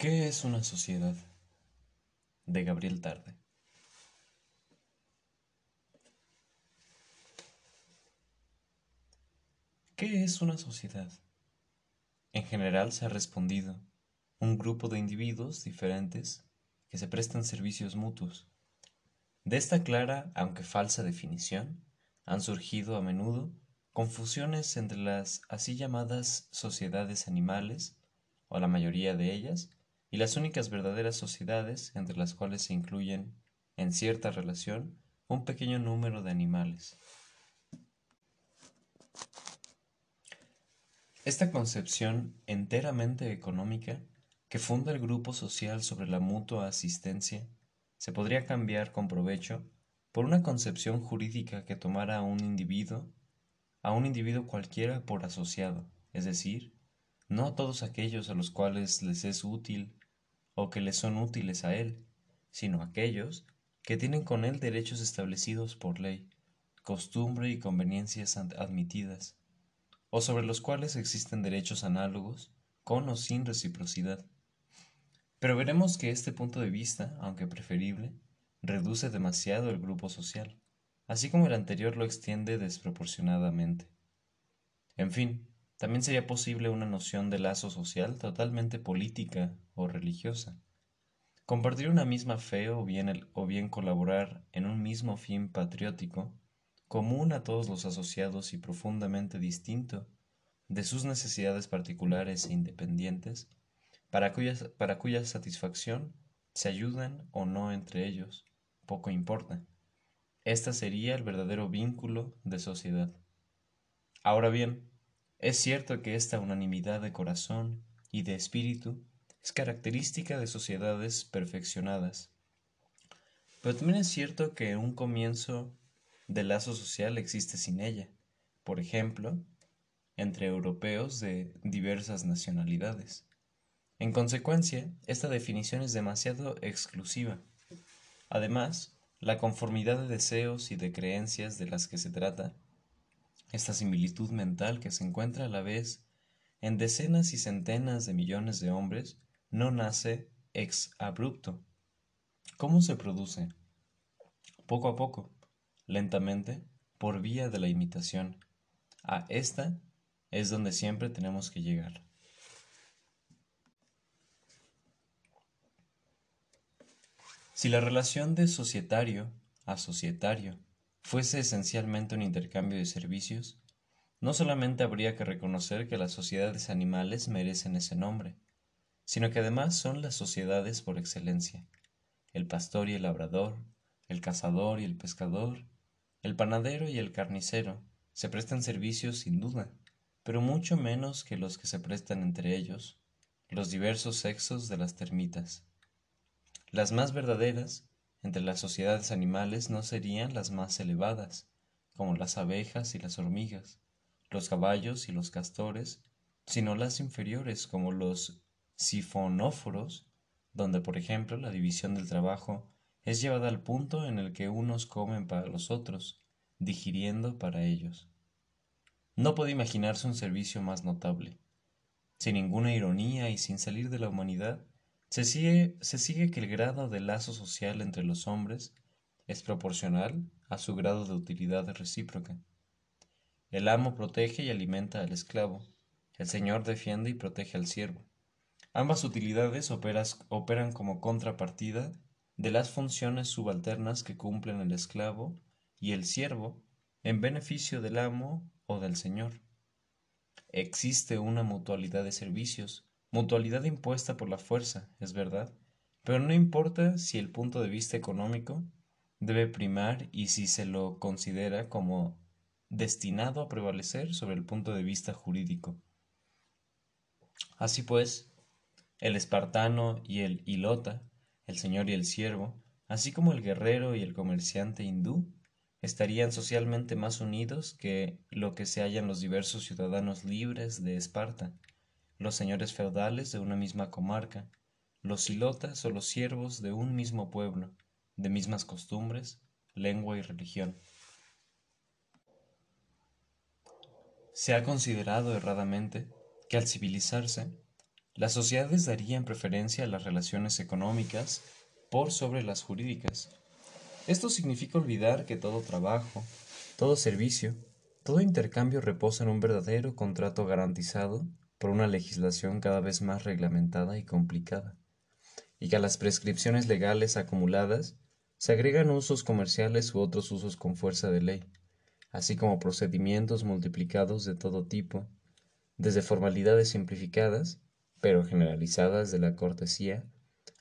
¿Qué es una sociedad? de Gabriel Tarde. ¿Qué es una sociedad? En general se ha respondido un grupo de individuos diferentes que se prestan servicios mutuos. De esta clara, aunque falsa definición, han surgido a menudo confusiones entre las así llamadas sociedades animales, o la mayoría de ellas, y las únicas verdaderas sociedades entre las cuales se incluyen, en cierta relación, un pequeño número de animales. Esta concepción enteramente económica que funda el grupo social sobre la mutua asistencia se podría cambiar con provecho por una concepción jurídica que tomara a un individuo, a un individuo cualquiera por asociado, es decir, no a todos aquellos a los cuales les es útil o que les son útiles a él, sino aquellos que tienen con él derechos establecidos por ley, costumbre y conveniencias admitidas, o sobre los cuales existen derechos análogos, con o sin reciprocidad. Pero veremos que este punto de vista, aunque preferible, reduce demasiado el grupo social, así como el anterior lo extiende desproporcionadamente. En fin, también sería posible una noción de lazo social totalmente política o religiosa. Compartir una misma fe o bien, o bien colaborar en un mismo fin patriótico, común a todos los asociados y profundamente distinto de sus necesidades particulares e independientes, para cuya, para cuya satisfacción se ayudan o no entre ellos, poco importa. Este sería el verdadero vínculo de sociedad. Ahora bien, es cierto que esta unanimidad de corazón y de espíritu es característica de sociedades perfeccionadas. Pero también es cierto que un comienzo de lazo social existe sin ella, por ejemplo, entre europeos de diversas nacionalidades. En consecuencia, esta definición es demasiado exclusiva. Además, la conformidad de deseos y de creencias de las que se trata esta similitud mental que se encuentra a la vez en decenas y centenas de millones de hombres no nace ex abrupto. ¿Cómo se produce? Poco a poco, lentamente, por vía de la imitación. A esta es donde siempre tenemos que llegar. Si la relación de societario a societario fuese esencialmente un intercambio de servicios, no solamente habría que reconocer que las sociedades animales merecen ese nombre, sino que además son las sociedades por excelencia. El pastor y el labrador, el cazador y el pescador, el panadero y el carnicero se prestan servicios sin duda, pero mucho menos que los que se prestan entre ellos, los diversos sexos de las termitas. Las más verdaderas entre las sociedades animales no serían las más elevadas, como las abejas y las hormigas, los caballos y los castores, sino las inferiores, como los sifonóforos, donde, por ejemplo, la división del trabajo es llevada al punto en el que unos comen para los otros, digiriendo para ellos. No puede imaginarse un servicio más notable. Sin ninguna ironía y sin salir de la humanidad, se sigue, que el grado de lazo social entre los hombres es proporcional a su grado de utilidad recíproca. El amo protege y alimenta al esclavo, el señor defiende y protege al siervo. Ambas utilidades operan como contrapartida de las funciones subalternas que cumplen el esclavo y el siervo en beneficio del amo o del señor. Existe una mutualidad de servicios mutualidad impuesta por la fuerza, es verdad, pero no importa si el punto de vista económico debe primar y si se lo considera como destinado a prevalecer sobre el punto de vista jurídico. Así pues, el espartano y el hilota, el señor y el siervo, así como el guerrero y el comerciante hindú, estarían socialmente más unidos que lo que se hallan los diversos ciudadanos libres de Esparta, los señores feudales de una misma comarca, los silotas o los siervos de un mismo pueblo, de mismas costumbres, lengua y religión. Se ha considerado erradamente que al civilizarse, las sociedades darían preferencia a las relaciones económicas por sobre las jurídicas. Esto significa olvidar que todo trabajo, todo servicio, todo intercambio reposa en un verdadero contrato garantizado por una legislación cada vez más reglamentada y complicada, y que a las prescripciones legales acumuladas se agregan usos comerciales u otros usos con fuerza de ley, así como procedimientos multiplicados de todo tipo, desde formalidades simplificadas pero generalizadas de la cortesía,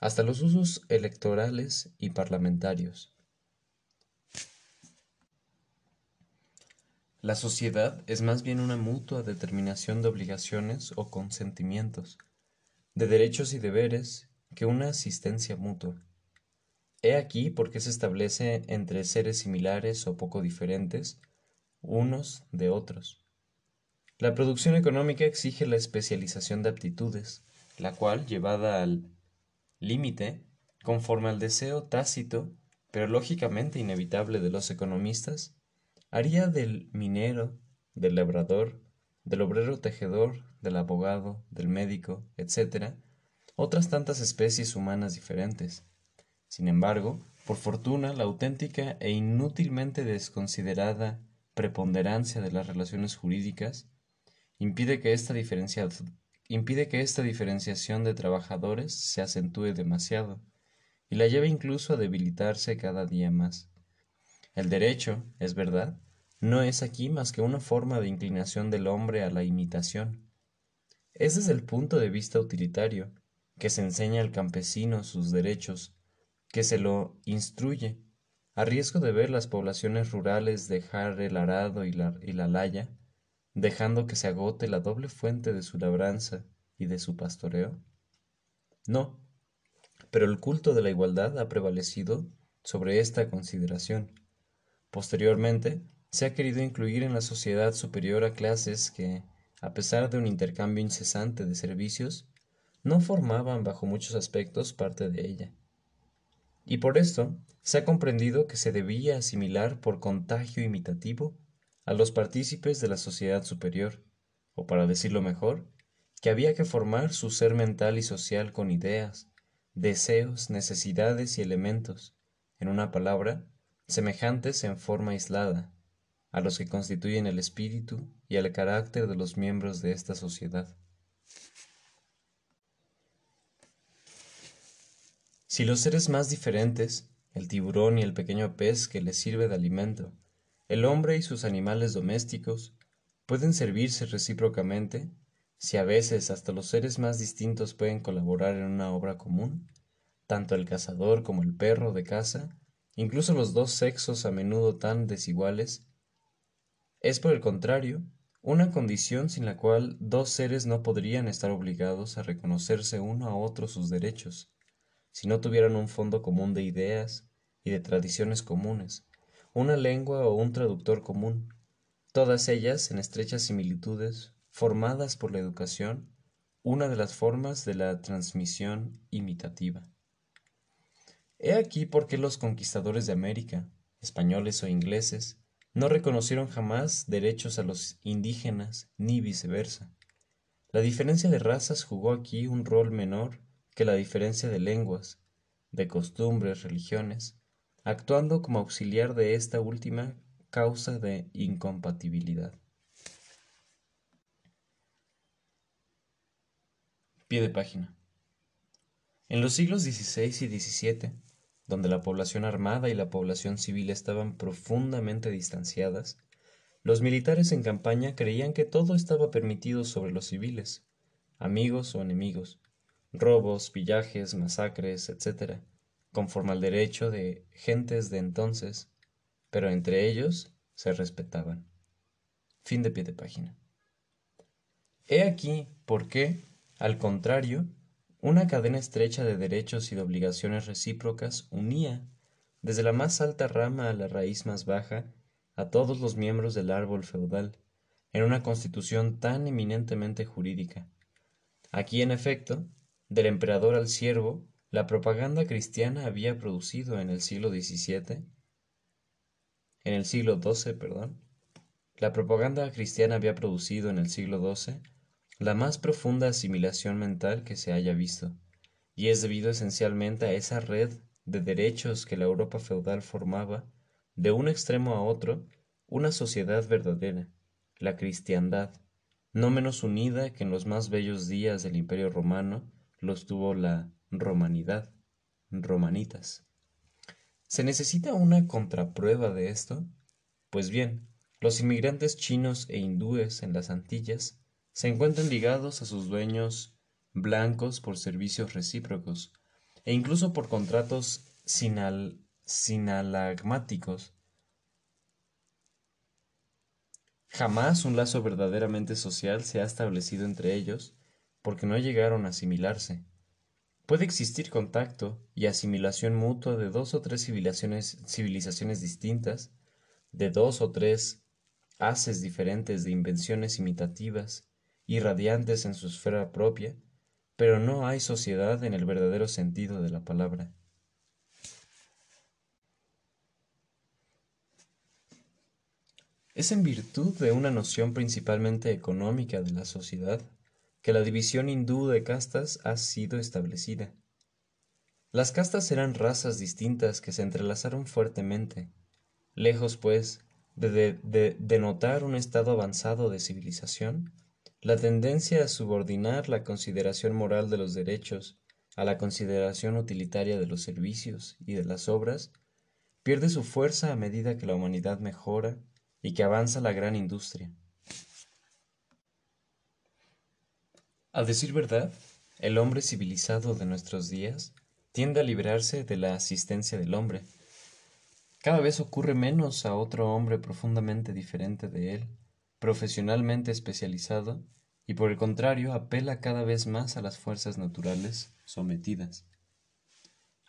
hasta los usos electorales y parlamentarios. La sociedad es más bien una mutua determinación de obligaciones o consentimientos, de derechos y deberes, que una asistencia mutua. He aquí por qué se establece entre seres similares o poco diferentes, unos de otros, la producción económica exige la especialización de aptitudes, la cual, llevada al límite, conforme al deseo tácito, pero lógicamente inevitable de los economistas, haría del minero, del labrador, del obrero tejedor, del abogado, del médico, etc., otras tantas especies humanas diferentes. Sin embargo, por fortuna, la auténtica e inútilmente desconsiderada preponderancia de las relaciones jurídicas impide que esta, impide que esta diferenciación de trabajadores se acentúe demasiado y la lleve incluso a debilitarse cada día más. El derecho, es verdad, no es aquí más que una forma de inclinación del hombre a la imitación. Es desde el punto de vista utilitario, que se enseña al campesino sus derechos, que se lo instruye, a riesgo de ver las poblaciones rurales dejar el arado y la, y la laya, dejando que se agote la doble fuente de su labranza y de su pastoreo? No, pero el culto de la igualdad ha prevalecido sobre esta consideración. Posteriormente, se ha querido incluir en la sociedad superior a clases que, a pesar de un intercambio incesante de servicios, no formaban bajo muchos aspectos parte de ella. Y por esto se ha comprendido que se debía asimilar por contagio imitativo a los partícipes de la sociedad superior, o para decirlo mejor, que había que formar su ser mental y social con ideas, deseos, necesidades y elementos, en una palabra, semejantes en forma aislada, a los que constituyen el espíritu y el carácter de los miembros de esta sociedad. Si los seres más diferentes, el tiburón y el pequeño pez que les sirve de alimento, el hombre y sus animales domésticos pueden servirse recíprocamente, si a veces hasta los seres más distintos pueden colaborar en una obra común, tanto el cazador como el perro de caza, incluso los dos sexos a menudo tan desiguales, es por el contrario una condición sin la cual dos seres no podrían estar obligados a reconocerse uno a otro sus derechos, si no tuvieran un fondo común de ideas y de tradiciones comunes, una lengua o un traductor común, todas ellas en estrechas similitudes, formadas por la educación, una de las formas de la transmisión imitativa. He aquí por qué los conquistadores de América, españoles o ingleses, no reconocieron jamás derechos a los indígenas ni viceversa. La diferencia de razas jugó aquí un rol menor que la diferencia de lenguas, de costumbres, religiones, actuando como auxiliar de esta última causa de incompatibilidad. Pie de página. En los siglos XVI y XVII, donde la población armada y la población civil estaban profundamente distanciadas, los militares en campaña creían que todo estaba permitido sobre los civiles, amigos o enemigos, robos, pillajes, masacres, etc., conforme al derecho de gentes de entonces, pero entre ellos se respetaban. Fin de pie de página. He aquí por qué, al contrario, una cadena estrecha de derechos y de obligaciones recíprocas unía, desde la más alta rama a la raíz más baja, a todos los miembros del árbol feudal, en una constitución tan eminentemente jurídica. Aquí, en efecto, del emperador al siervo, la propaganda cristiana había producido en el siglo XVII, en el siglo XII, perdón, la propaganda cristiana había producido en el siglo XII la más profunda asimilación mental que se haya visto, y es debido esencialmente a esa red de derechos que la Europa feudal formaba, de un extremo a otro, una sociedad verdadera, la cristiandad, no menos unida que en los más bellos días del Imperio romano los tuvo la romanidad, romanitas. ¿Se necesita una contraprueba de esto? Pues bien, los inmigrantes chinos e hindúes en las Antillas se encuentran ligados a sus dueños blancos por servicios recíprocos e incluso por contratos sinalagmáticos. Jamás un lazo verdaderamente social se ha establecido entre ellos porque no llegaron a asimilarse. Puede existir contacto y asimilación mutua de dos o tres civilizaciones, distintas, de dos o tres haces diferentes de invenciones imitativas irradiantes en su esfera propia, pero no hay sociedad en el verdadero sentido de la palabra. Es en virtud de una noción principalmente económica de la sociedad que la división hindú de castas ha sido establecida. Las castas eran razas distintas que se entrelazaron fuertemente, lejos, pues, de, denotar un estado avanzado de civilización, la tendencia a subordinar la consideración moral de los derechos a la consideración utilitaria de los servicios y de las obras pierde su fuerza a medida que la humanidad mejora y que avanza la gran industria. A decir verdad, el hombre civilizado de nuestros días tiende a librarse de la asistencia del hombre. Cada vez ocurre menos a otro hombre profundamente diferente de él, profesionalmente especializado y por el contrario apela cada vez más a las fuerzas naturales sometidas.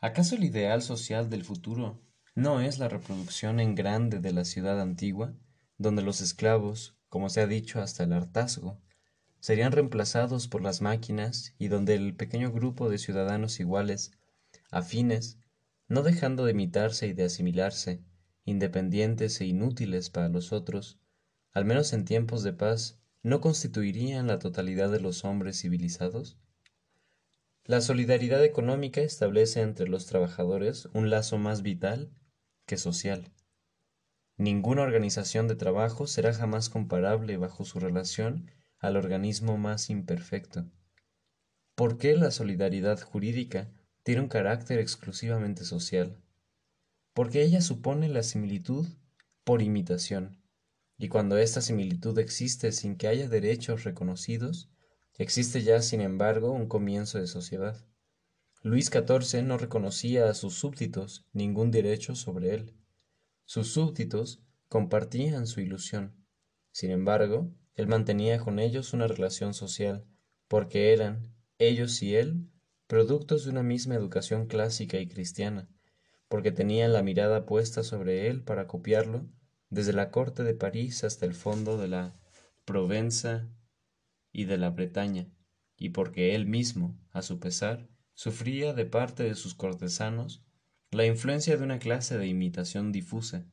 ¿Acaso el ideal social del futuro no es la reproducción en grande de la ciudad antigua, donde los esclavos, como se ha dicho hasta el hartazgo, serían reemplazados por las máquinas y donde el pequeño grupo de ciudadanos iguales, afines, no dejando de imitarse y de asimilarse, independientes e inútiles para los otros, al menos en tiempos de paz, no constituirían la totalidad de los hombres civilizados? La solidaridad económica establece entre los trabajadores un lazo más vital que social. Ninguna organización de trabajo será jamás comparable bajo su relación al organismo más imperfecto. ¿Por qué la solidaridad jurídica tiene un carácter exclusivamente social? Porque ella supone la similitud por imitación y cuando esta similitud existe sin que haya derechos reconocidos, existe ya, sin embargo, un comienzo de sociedad. Luis XIV no reconocía a sus súbditos ningún derecho sobre él. Sus súbditos compartían su ilusión. Sin embargo, él mantenía con ellos una relación social, porque eran, ellos y él, productos de una misma educación clásica y cristiana, porque tenían la mirada puesta sobre él para copiarlo desde la corte de París hasta el fondo de la Provenza y de la Bretaña, y porque él mismo, a su pesar, sufría de parte de sus cortesanos la influencia de una clase de imitación difusa,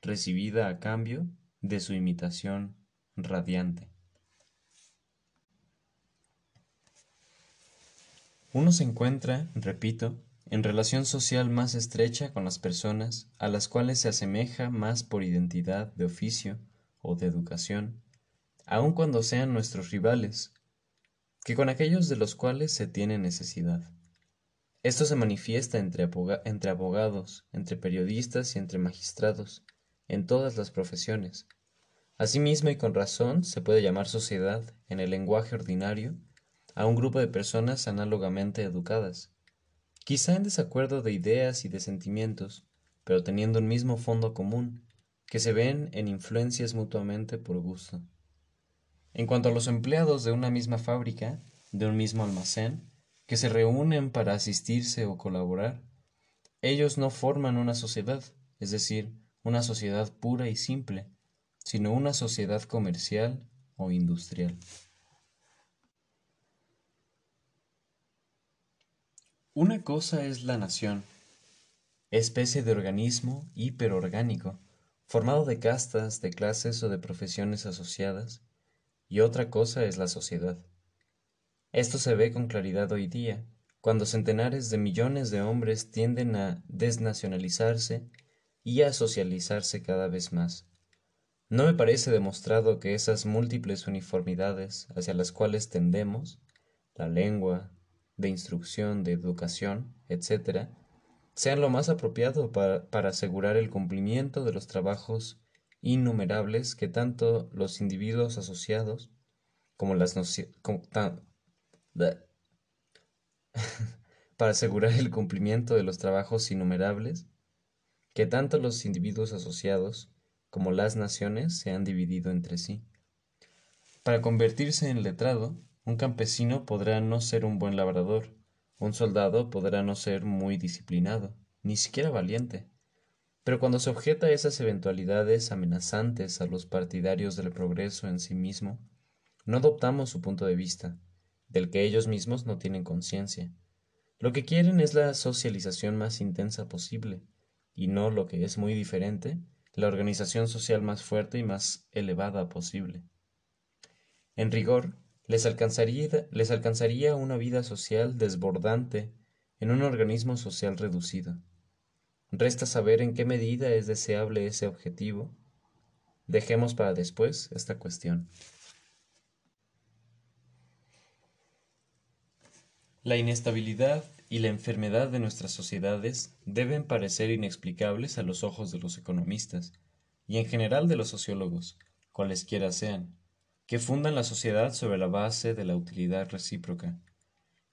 recibida a cambio de su imitación radiante. Uno se encuentra, repito, en relación social más estrecha con las personas a las cuales se asemeja más por identidad de oficio o de educación, aun cuando sean nuestros rivales, que con aquellos de los cuales se tiene necesidad. Esto se manifiesta entre, entre abogados, entre periodistas y entre magistrados, en todas las profesiones. Asimismo y con razón se puede llamar sociedad, en el lenguaje ordinario, a un grupo de personas análogamente educadas, quizá en desacuerdo de ideas y de sentimientos, pero teniendo un mismo fondo común, que se ven en influencias mutuamente por gusto. En cuanto a los empleados de una misma fábrica, de un mismo almacén, que se reúnen para asistirse o colaborar, ellos no forman una sociedad, es decir, una sociedad pura y simple, sino una sociedad comercial o industrial. Una cosa es la nación, especie de organismo hiperorgánico, formado de castas, de clases o de profesiones asociadas, y otra cosa es la sociedad, Esto se ve con claridad hoy día, cuando centenares de millones de hombres tienden a desnacionalizarse y a socializarse cada vez más. No me parece demostrado que esas múltiples uniformidades hacia las cuales tendemos, la lengua, de instrucción, de educación, etc., sean lo más apropiado para, asegurar el cumplimiento de los trabajos innumerables que tanto los individuos asociados como las para asegurar el cumplimiento de los trabajos innumerables que tanto los individuos asociados como las naciones se han dividido entre sí. Para convertirse en letrado, un campesino podrá no ser un buen labrador, un soldado podrá no ser muy disciplinado, ni siquiera valiente. Pero cuando se objeta esas eventualidades amenazantes a los partidarios del progreso en sí mismo, no adoptamos su punto de vista, del que ellos mismos no tienen conciencia. Lo que quieren es la socialización más intensa posible, y no lo que es muy diferente, la organización social más fuerte y más elevada posible. En rigor, les alcanzaría, una vida social desbordante en un organismo social reducido. Resta saber en qué medida es deseable ese objetivo. Dejemos para después esta cuestión. La inestabilidad y la enfermedad de nuestras sociedades deben parecer inexplicables a los ojos de los economistas y en general de los sociólogos, cualesquiera sean, que fundan la sociedad sobre la base de la utilidad recíproca.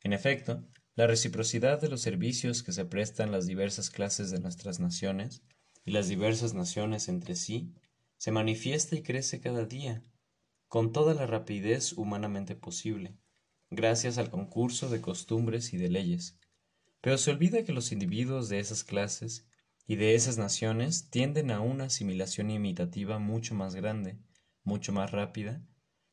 En efecto, la reciprocidad de los servicios que se prestan las diversas clases de nuestras naciones y las diversas naciones entre sí se manifiesta y crece cada día, con toda la rapidez humanamente posible gracias al concurso de costumbres y de leyes. Pero se olvida que los individuos de esas clases y de esas naciones tienden a una asimilación imitativa mucho más grande, mucho más rápida,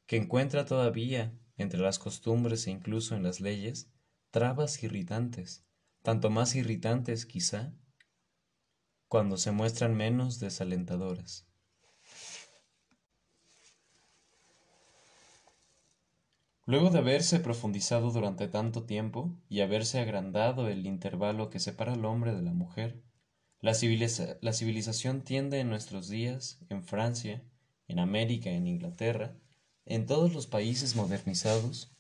que encuentra todavía entre las costumbres e incluso en las leyes trabas irritantes, tanto más irritantes quizá, cuando se muestran menos desalentadoras. Luego de haberse profundizado durante tanto tiempo y haberse agrandado el intervalo que separa al hombre de la mujer, la, civilización tiende en nuestros días, en Francia, en América, en Inglaterra, en todos los países modernizados,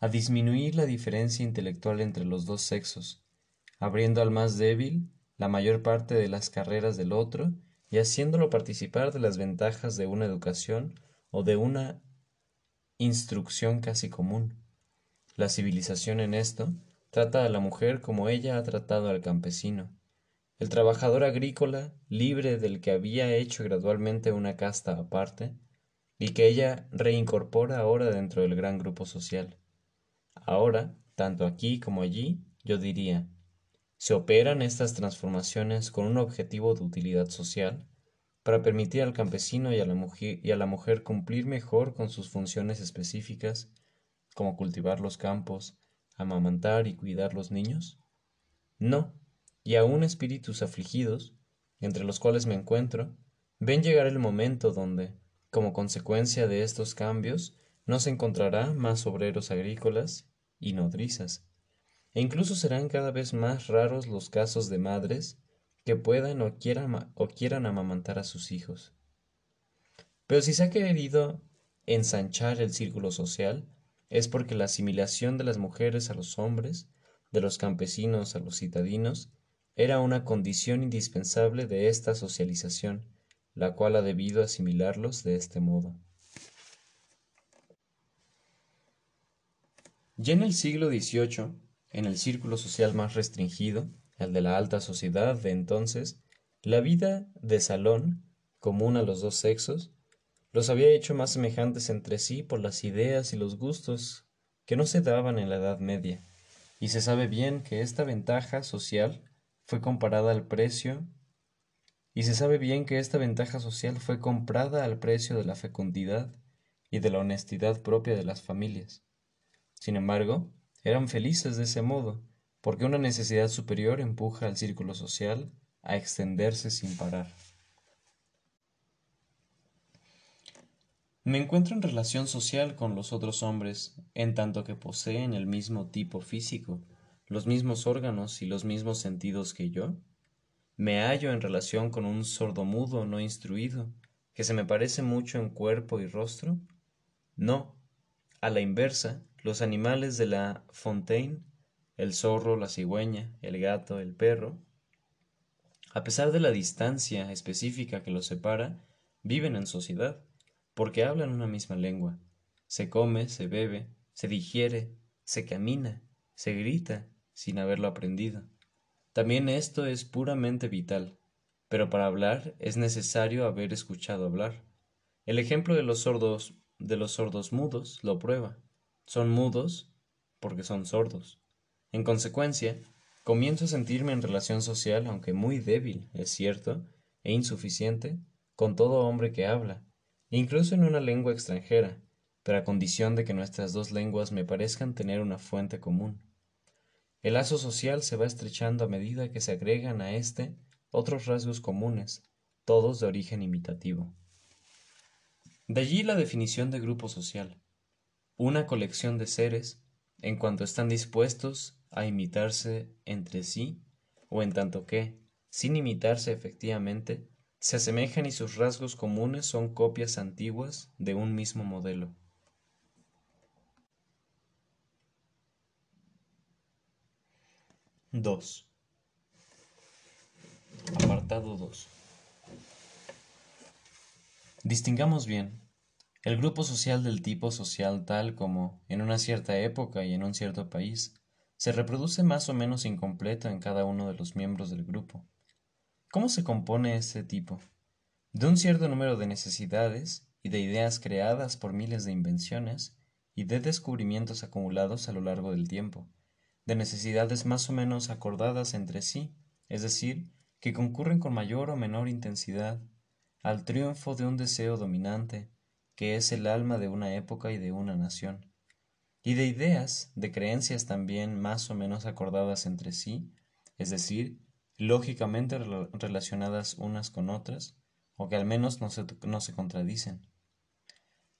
a disminuir la diferencia intelectual entre los dos sexos, abriendo al más débil la mayor parte de las carreras del otro y haciéndolo participar de las ventajas de una educación o de una instrucción casi común. La civilización en esto trata a la mujer como ella ha tratado al campesino. El trabajador agrícola, libre del que había hecho gradualmente una casta aparte, y que ella reincorpora ahora dentro del gran grupo social. Ahora, tanto aquí como allí, yo diría, se operan estas transformaciones con un objetivo de utilidad social, para permitir al campesino y a la mujer, cumplir mejor con sus funciones específicas, como cultivar los campos, amamantar y cuidar los niños? No, y aún espíritus afligidos, entre los cuales me encuentro, ven llegar el momento donde, como consecuencia de estos cambios, no se encontrará más obreros agrícolas y nodrizas, e incluso serán cada vez más raros los casos de madres que puedan o quieran, o quieran amamantar a sus hijos. Pero si se ha querido ensanchar el círculo social, es porque la asimilación de las mujeres a los hombres, de los campesinos a los citadinos, era una condición indispensable de esta socialización, la cual ha debido asimilarlos de este modo. Ya en el siglo XVIII, en el círculo social más restringido, el de la alta sociedad de entonces, la vida de salón, común a los dos sexos, los había hecho más semejantes entre sí por las ideas y los gustos que no se daban en la Edad Media, y se sabe bien que esta ventaja social fue comparada al precio y se sabe bien que esta ventaja social fue comprada al precio de la fecundidad y de la honestidad propia de las familias. Sin embargo, eran felices de ese modo, porque una necesidad superior empuja al círculo social a extenderse sin parar. Me encuentro en relación social con los otros hombres, en tanto que poseen el mismo tipo físico, los mismos órganos y los mismos sentidos que yo. Me hallo en relación con un sordomudo no instruido, que se me parece mucho en cuerpo y rostro. No, a la inversa, los animales de la Fontaine, el zorro, la cigüeña, el gato, el perro, a pesar de la distancia específica que los separa, viven en sociedad, porque hablan una misma lengua. Se come, se bebe, se digiere, se camina, se grita, sin haberlo aprendido. También esto es puramente vital, pero para hablar es necesario haber escuchado hablar. El ejemplo de los sordos de los sordos mudos lo prueba. Son mudos porque son sordos. En consecuencia, comienzo a sentirme en relación social, aunque muy débil, es cierto, e insuficiente, con todo hombre que habla, incluso en una lengua extranjera, pero a condición de que nuestras dos lenguas me parezcan tener una fuente común. El lazo social se va estrechando a medida que se agregan a éste otros rasgos comunes, todos de origen imitativo. De allí la definición de grupo social, una colección de seres en cuanto están dispuestos a imitarse entre sí, o en tanto que, sin imitarse efectivamente, se asemejan y sus rasgos comunes son copias antiguas de un mismo modelo. Dos. Apartado 2. Distingamos bien. El grupo social del tipo social tal como, en una cierta época y en un cierto país, se reproduce más o menos incompleto en cada uno de los miembros del grupo. ¿Cómo se compone ese tipo? De un cierto número de necesidades y de ideas creadas por miles de invenciones y de descubrimientos acumulados a lo largo del tiempo, de necesidades más o menos acordadas entre sí, es decir, que concurren con mayor o menor intensidad al triunfo de un deseo dominante, que es el alma de una época y de una nación, y de ideas, de creencias también más o menos acordadas entre sí, es decir, lógicamente relacionadas unas con otras, o que al menos no se, no se contradicen.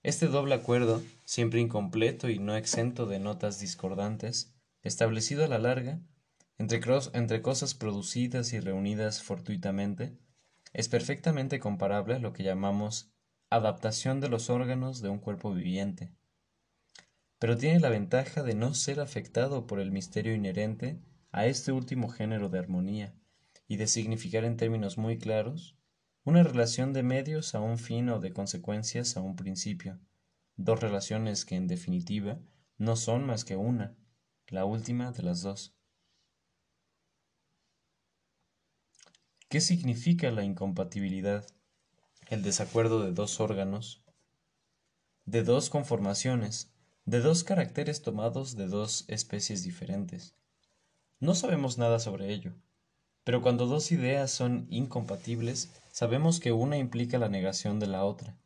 Este doble acuerdo, siempre incompleto y no exento de notas discordantes, establecido a la larga, entre, entre cosas producidas y reunidas fortuitamente, es perfectamente comparable a lo que llamamos adaptación de los órganos de un cuerpo viviente. Pero tiene la ventaja de no ser afectado por el misterio inherente a este último género de armonía y de significar en términos muy claros una relación de medios a un fin o de consecuencias a un principio, dos relaciones que en definitiva no son más que una, la última de las dos. ¿Qué significa la incompatibilidad? El desacuerdo de dos órganos, de dos conformaciones, de dos caracteres tomados de dos especies diferentes. No sabemos nada sobre ello, pero cuando dos ideas son incompatibles, sabemos que una implica la negación de la otra.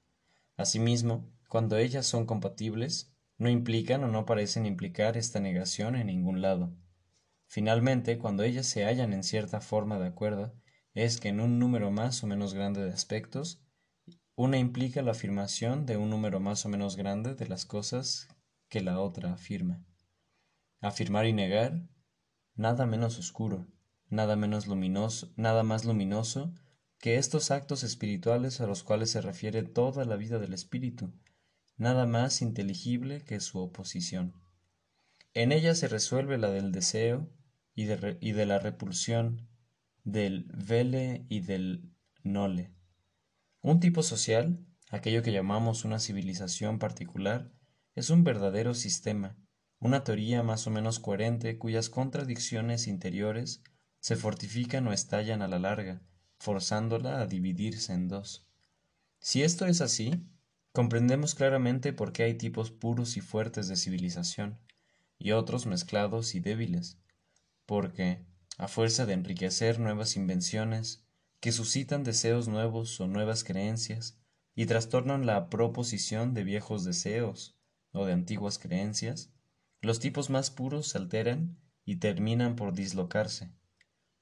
Asimismo, cuando ellas son compatibles, no implican o no parecen implicar esta negación en ningún lado. Finalmente, cuando ellas se hallan en cierta forma de acuerdo, es que en un número más o menos grande de aspectos, una implica la afirmación de un número más o menos grande de las cosas que la otra afirma. Afirmar y negar, nada menos oscuro, nada menos luminoso, nada más luminoso que estos actos espirituales a los cuales se refiere toda la vida del espíritu, nada más inteligible que su oposición. En ella se resuelve la del deseo y de, la repulsión, del vele y del nole. Un tipo social, aquello que llamamos una civilización particular, es un verdadero sistema, una teoría más o menos coherente cuyas contradicciones interiores se fortifican o estallan a la larga, forzándola a dividirse en dos. Si esto es así, comprendemos claramente por qué hay tipos puros y fuertes de civilización, y otros mezclados y débiles, porque, a fuerza de enriquecer nuevas invenciones, que suscitan deseos nuevos o nuevas creencias, y trastornan la proposición de viejos deseos o de antiguas creencias, los tipos más puros se alteran y terminan por dislocarse,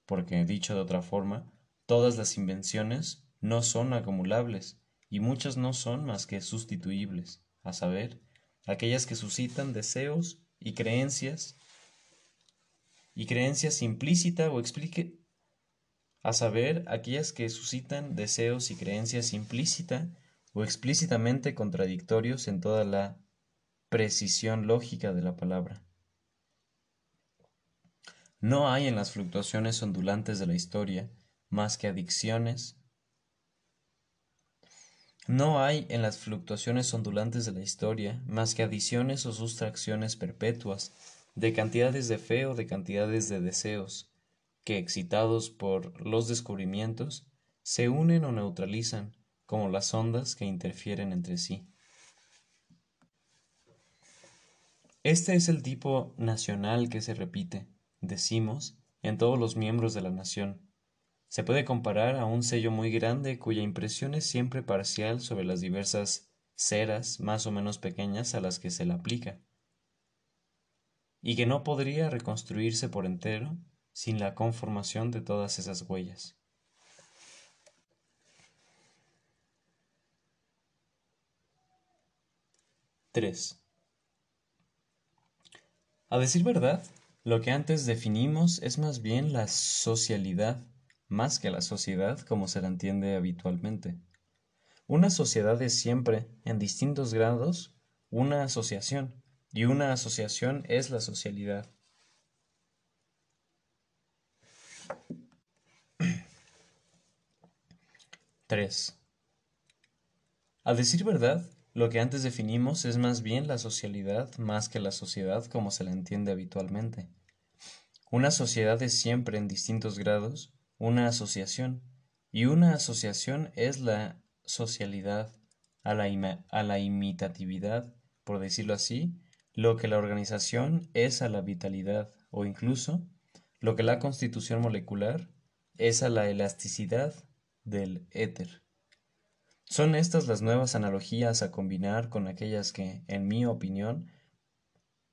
porque, dicho de otra forma, todas las invenciones no son acumulables, y muchas no son más que sustituibles, a saber, aquellas que suscitan deseos y creencias y creencias implícita o explique a saber, aquellas que suscitan deseos y creencias implícita o explícitamente contradictorios en toda la precisión lógica de la palabra. No hay en las fluctuaciones ondulantes de la historia más que adicciones. No hay en las fluctuaciones ondulantes de la historia más que adiciones o sustracciones perpetuas de cantidades de fe o de cantidades de deseos, que excitados por los descubrimientos se unen o neutralizan como las ondas que interfieren entre sí. Este es el tipo nacional que se repite, decimos, en todos los miembros de la nación. Se puede comparar a un sello muy grande cuya impresión es siempre parcial sobre las diversas ceras más o menos pequeñas a las que se le aplica, y que no podría reconstruirse por entero sin la conformación de todas esas huellas. —3. A decir verdad, lo que antes definimos es más bien la socialidad, más que la sociedad como se la entiende habitualmente. Una sociedad es siempre, en distintos grados, una asociación, y una asociación es la socialidad. Tres. A decir verdad, lo que antes definimos es más bien la socialidad más que la sociedad como se la entiende habitualmente. Una sociedad es siempre en distintos grados una asociación, y una asociación es la socialidad a la, a la imitatividad, por decirlo así, lo que la organización es a la vitalidad, o incluso lo que la constitución molecular es a la elasticidad del éter. Son estas las nuevas analogías a combinar con aquellas que, en mi opinión,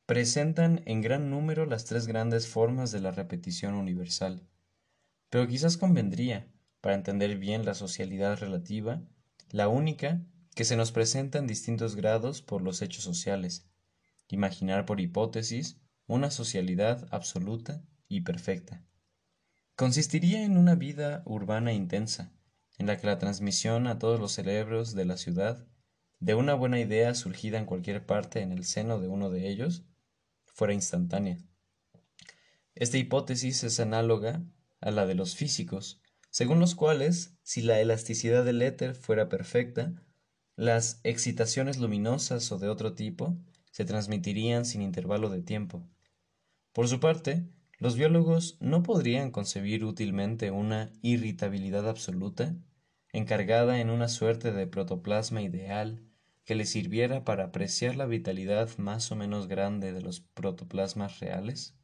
presentan en gran número las tres grandes formas de la repetición universal. Pero quizás convendría, para entender bien la socialidad relativa, la única que se nos presenta en distintos grados por los hechos sociales, imaginar por hipótesis una socialidad absoluta y perfecta. Consistiría en una vida urbana intensa, en la que la transmisión a todos los cerebros de la ciudad de una buena idea surgida en cualquier parte en el seno de uno de ellos fuera instantánea. Esta hipótesis es análoga a la de los físicos, según los cuales, si la elasticidad del éter fuera perfecta, las excitaciones luminosas o de otro tipo se transmitirían sin intervalo de tiempo. Por su parte, los biólogos no podrían concebir útilmente una irritabilidad absoluta encargada en una suerte de protoplasma ideal que le sirviera para apreciar la vitalidad más o menos grande de los protoplasmas reales?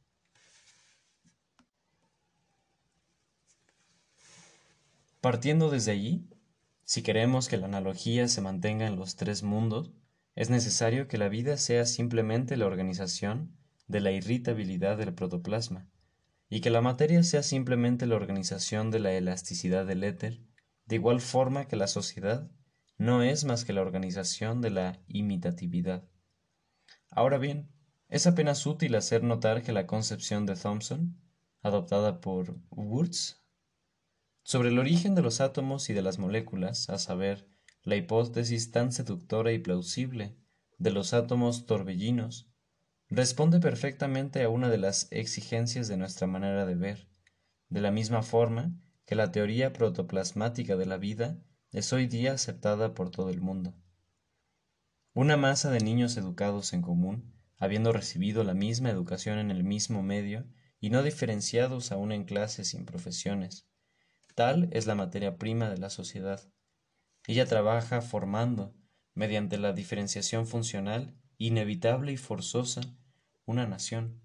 Partiendo desde allí, si queremos que la analogía se mantenga en los tres mundos, es necesario que la vida sea simplemente la organización de la irritabilidad del protoplasma, y que la materia sea simplemente la organización de la elasticidad del éter de igual forma que la sociedad no es más que la organización de la imitatividad. Ahora bien, es apenas útil hacer notar que la concepción de Thomson, adoptada por Wurtz, sobre el origen de los átomos y de las moléculas, a saber, la hipótesis tan seductora y plausible de los átomos torbellinos, responde perfectamente a una de las exigencias de nuestra manera de ver, de la misma forma que la teoría protoplasmática de la vida es hoy día aceptada por todo el mundo. Una masa de niños educados en común, habiendo recibido la misma educación en el mismo medio y no diferenciados aún en clases y en profesiones. Tal es la materia prima de la sociedad. Ella trabaja formando, mediante la diferenciación funcional, inevitable y forzosa, una nación.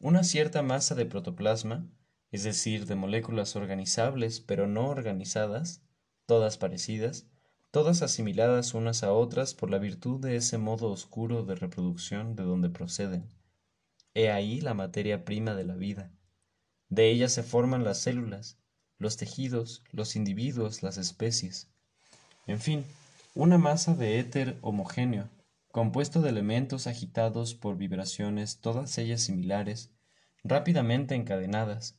Una cierta masa de protoplasma es decir, de moléculas organizables pero no organizadas, todas parecidas, todas asimiladas unas a otras por la virtud de ese modo oscuro de reproducción de donde proceden. He ahí la materia prima de la vida. De ella se forman las células, los tejidos, los individuos, las especies. En fin, una masa de éter homogéneo, compuesto de elementos agitados por vibraciones, todas ellas similares, rápidamente encadenadas.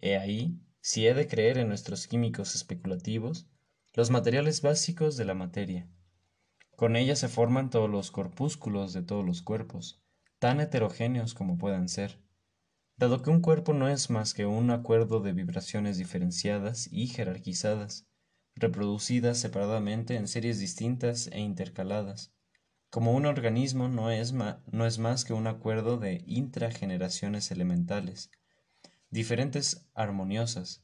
He ahí, si he de creer en nuestros químicos especulativos, los materiales básicos de la materia. Con ella se forman todos los corpúsculos de todos los cuerpos, tan heterogéneos como puedan ser. Dado que un cuerpo no es más que un acuerdo de vibraciones diferenciadas y jerarquizadas, reproducidas separadamente en series distintas e intercaladas, como un organismo no es, no es más que un acuerdo de intrageneraciones elementales, diferentes armoniosas,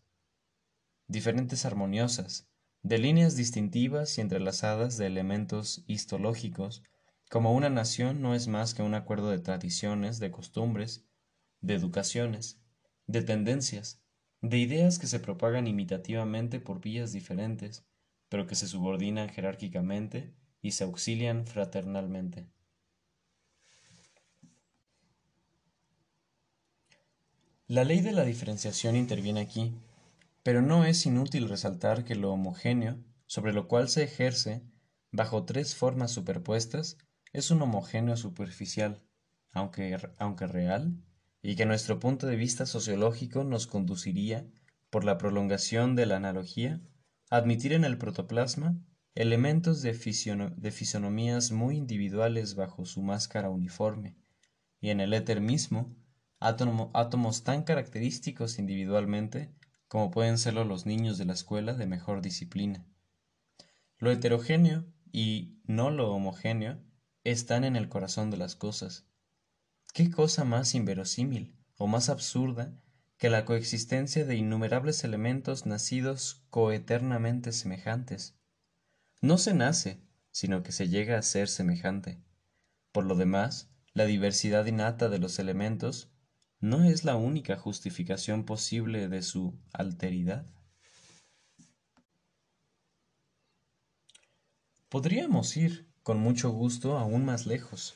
diferentes armoniosas, de líneas distintivas y entrelazadas de elementos histológicos, como una nación no es más que un acuerdo de tradiciones, de costumbres, de educaciones, de tendencias, de ideas que se propagan imitativamente por vías diferentes, pero que se subordinan jerárquicamente y se auxilian fraternalmente. La ley de la diferenciación interviene aquí, pero no es inútil resaltar que lo homogéneo, sobre lo cual se ejerce, bajo tres formas superpuestas, es un homogéneo superficial, aunque, aunque real, y que nuestro punto de vista sociológico nos conduciría, por la prolongación de la analogía, a admitir en el protoplasma elementos de, fisonomías muy individuales bajo su máscara uniforme, y en el éter mismo, átomos tan característicos individualmente como pueden serlo los niños de la escuela de mejor disciplina. Lo heterogéneo y no lo homogéneo están en el corazón de las cosas. ¿Qué cosa más inverosímil o más absurda que la coexistencia de innumerables elementos nacidos coeternamente semejantes? No se nace, sino que se llega a ser semejante. Por lo demás, la diversidad innata de los elementos no es la única justificación posible de su alteridad. Podríamos ir, con mucho gusto, aún más lejos.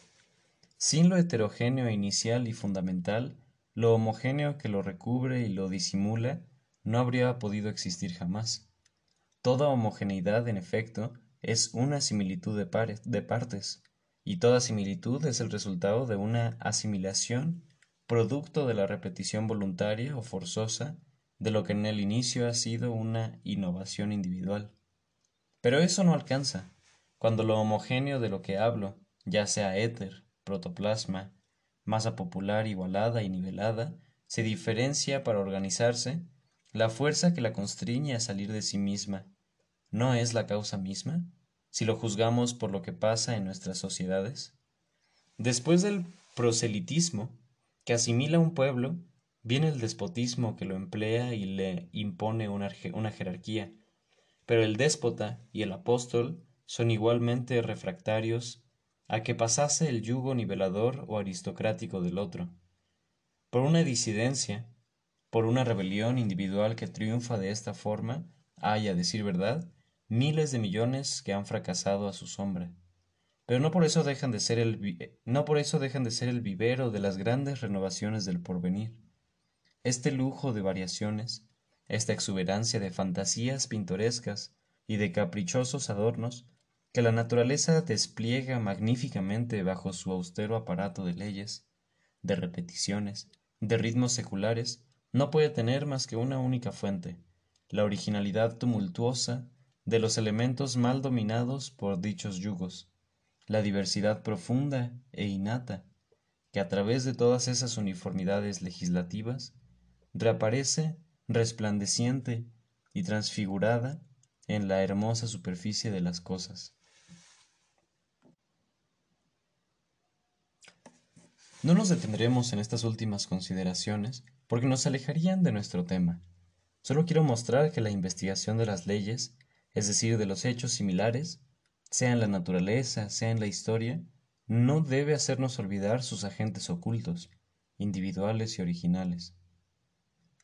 Sin lo heterogéneo inicial y fundamental, lo homogéneo que lo recubre y lo disimula no habría podido existir jamás. Toda homogeneidad, en efecto, es una similitud de, de partes, y toda similitud es el resultado de una asimilación producto de la repetición voluntaria o forzosa de lo que en el inicio ha sido una innovación individual. Pero eso no alcanza. Cuando lo homogéneo de lo que hablo, ya sea éter, protoplasma, masa popular igualada y nivelada, se diferencia para organizarse, la fuerza que la constriñe a salir de sí misma, ¿no es la causa misma, si lo juzgamos por lo que pasa en nuestras sociedades? Después del proselitismo, que asimila un pueblo, viene el despotismo que lo emplea y le impone una, una jerarquía, pero el déspota y el apóstol son igualmente refractarios a que pasase el yugo nivelador o aristocrático del otro. Por una disidencia, por una rebelión individual que triunfa de esta forma, hay, a decir verdad, miles de millones que han fracasado a su sombra. Pero no por eso dejan de ser el, no por eso dejan de ser el vivero de las grandes renovaciones del porvenir. Este lujo de variaciones, esta exuberancia de fantasías pintorescas y de caprichosos adornos, que la naturaleza despliega magníficamente bajo su austero aparato de leyes, de repeticiones, de ritmos seculares, no puede tener más que una única fuente, la originalidad tumultuosa de los elementos mal dominados por dichos yugos, la diversidad profunda e innata, que a través de todas esas uniformidades legislativas reaparece resplandeciente y transfigurada en la hermosa superficie de las cosas. No nos detendremos en estas últimas consideraciones porque nos alejarían de nuestro tema. Solo quiero mostrar que la investigación de las leyes, es decir, de los hechos similares, sea en la naturaleza, sea en la historia, no debe hacernos olvidar sus agentes ocultos, individuales y originales.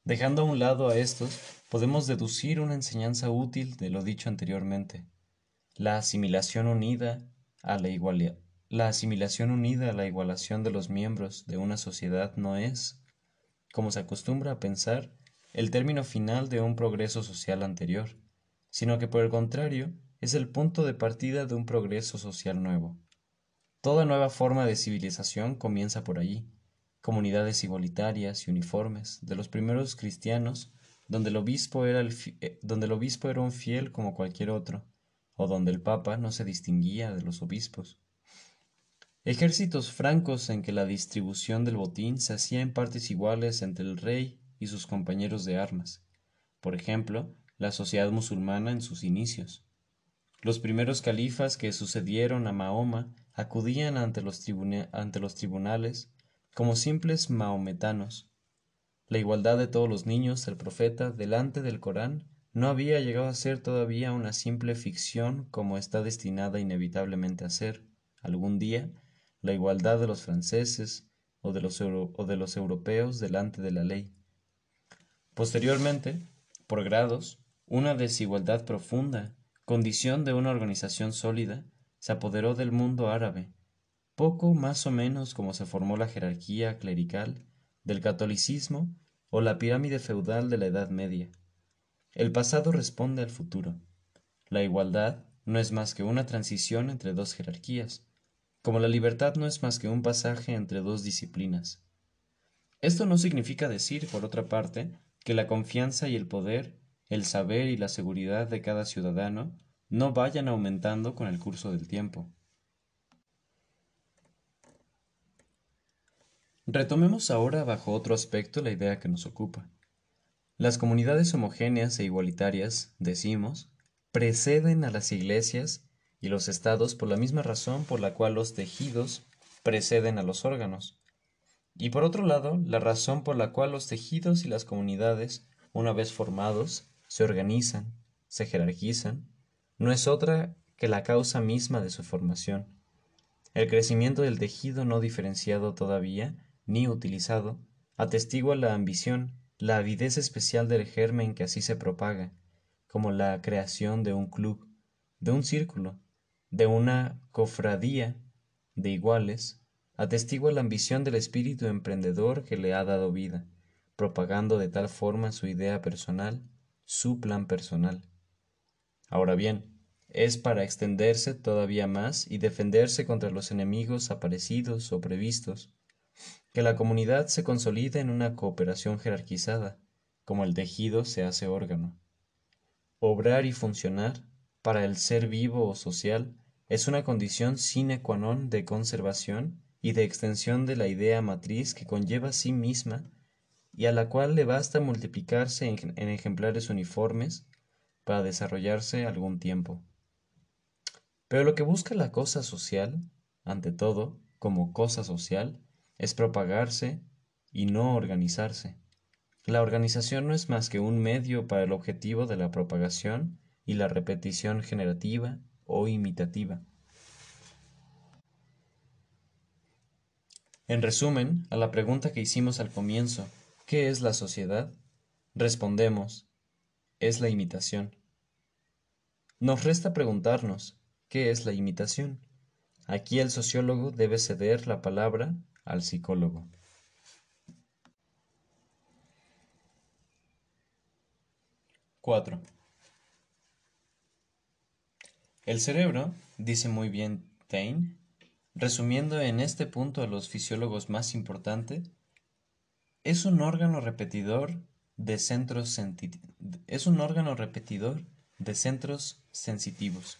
Dejando a un lado a estos, podemos deducir una enseñanza útil de lo dicho anteriormente. La asimilación unida a la igualdad, la asimilación unida a la igualación de los miembros de una sociedad no es, como se acostumbra a pensar, el término final de un progreso social anterior, sino que por el contrario es el punto de partida de un progreso social nuevo. Toda nueva forma de civilización comienza por allí, comunidades igualitarias y uniformes, de los primeros cristianos, donde el obispo era, eh, donde el obispo era un fiel como cualquier otro, o donde el papa no se distinguía de los obispos. Ejércitos francos en que la distribución del botín se hacía en partes iguales entre el rey y sus compañeros de armas. Por ejemplo, la sociedad musulmana en sus inicios. Los primeros califas que sucedieron a Mahoma acudían ante los, ante los tribunales como simples mahometanos. La igualdad de todos los niños del profeta delante del Corán no había llegado a ser todavía una simple ficción como está destinada inevitablemente a ser, algún día, la igualdad de los franceses o de los, o de los europeos delante de la ley. Posteriormente, por grados, una desigualdad profunda, condición de una organización sólida, se apoderó del mundo árabe, poco más o menos como se formó la jerarquía clerical del catolicismo o la pirámide feudal de la Edad Media. El pasado responde al futuro. La igualdad no es más que una transición entre dos jerarquías, como la libertad no es más que un pasaje entre dos disciplinas. Esto no significa decir, por otra parte, que la confianza y el poder, el saber y la seguridad de cada ciudadano no vayan aumentando con el curso del tiempo. Retomemos ahora bajo otro aspecto la idea que nos ocupa. Las comunidades homogéneas e igualitarias, decimos, preceden a las iglesias y los estados por la misma razón por la cual los tejidos preceden a los órganos. Y por otro lado, la razón por la cual los tejidos y las comunidades, una vez formados, se organizan, se jerarquizan, no es otra que la causa misma de su formación. El crecimiento del tejido no diferenciado todavía, ni utilizado, atestigua la ambición, la avidez especial del germen que así se propaga, como la creación de un club, de un círculo, de una cofradía de iguales, atestigua la ambición del espíritu emprendedor que le ha dado vida, propagando de tal forma su idea personal, su plan personal. Ahora bien, es para extenderse todavía más y defenderse contra los enemigos aparecidos o previstos, que la comunidad se consolida en una cooperación jerarquizada, como el tejido se hace órgano. Obrar y funcionar, para el ser vivo o social, es una condición sine qua non de conservación y de extensión de la idea matriz que conlleva a sí misma y a la cual le basta multiplicarse en, ejemplares uniformes para desarrollarse algún tiempo. Pero lo que busca la cosa social, ante todo, como cosa social, es propagarse y no organizarse. La organización no es más que un medio para el objetivo de la propagación y la repetición generativa o imitativa. En resumen, a la pregunta que hicimos al comienzo, ¿qué es la sociedad? Respondemos, es la imitación. Nos resta preguntarnos, ¿qué es la imitación? Aquí el sociólogo debe ceder la palabra al psicólogo. Cuatro. El cerebro, dice muy bien Taine, resumiendo en este punto a los fisiólogos más importantes, es un órgano repetidor de centros es un órgano repetidor de centros sensitivos,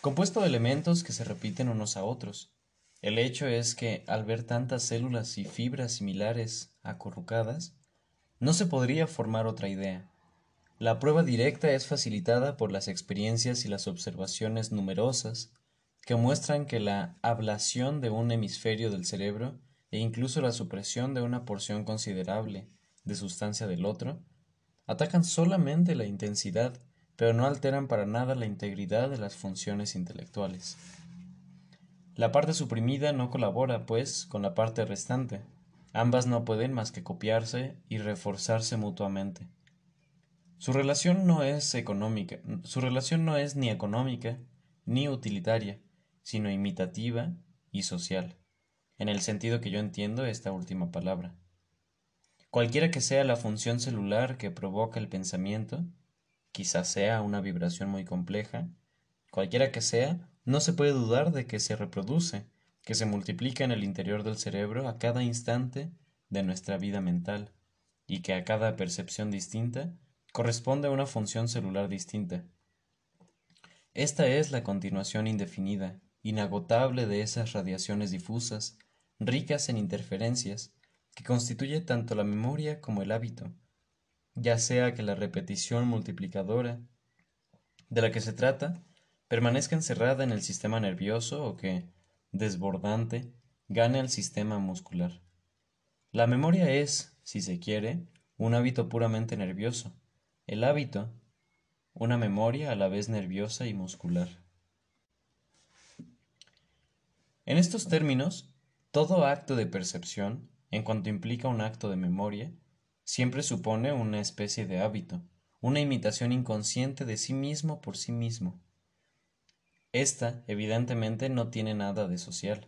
compuesto de elementos que se repiten unos a otros. El hecho es que al ver tantas células y fibras similares acurrucadas, no se podría formar otra idea. La prueba directa es facilitada por las experiencias y las observaciones numerosas que muestran que la ablación de un hemisferio del cerebro e incluso la supresión de una porción considerable de sustancia del otro atacan solamente la intensidad, pero no alteran para nada la integridad de las funciones intelectuales. La parte suprimida no colabora, pues, con la parte restante. Ambas no pueden más que copiarse y reforzarse mutuamente. Su relación no es económica, su relación no es ni económica ni utilitaria, sino imitativa y social, en el sentido que yo entiendo esta última palabra. Cualquiera que sea la función celular que provoca el pensamiento, quizás sea una vibración muy compleja, cualquiera que sea, no se puede dudar de que se reproduce, que se multiplica en el interior del cerebro a cada instante de nuestra vida mental, y que a cada percepción distinta corresponde a una función celular distinta. Esta es la continuación indefinida, inagotable de esas radiaciones difusas, ricas en interferencias, que constituye tanto la memoria como el hábito, ya sea que la repetición multiplicadora de la que se trata permanezca encerrada en el sistema nervioso o que, desbordante, gane al sistema muscular. La memoria es, si se quiere, un hábito puramente nervioso. El hábito, una memoria a la vez nerviosa y muscular. En estos términos, todo acto de percepción, en cuanto implica un acto de memoria, siempre supone una especie de hábito, una imitación inconsciente de sí mismo por sí mismo. Esta, evidentemente, no tiene nada de social.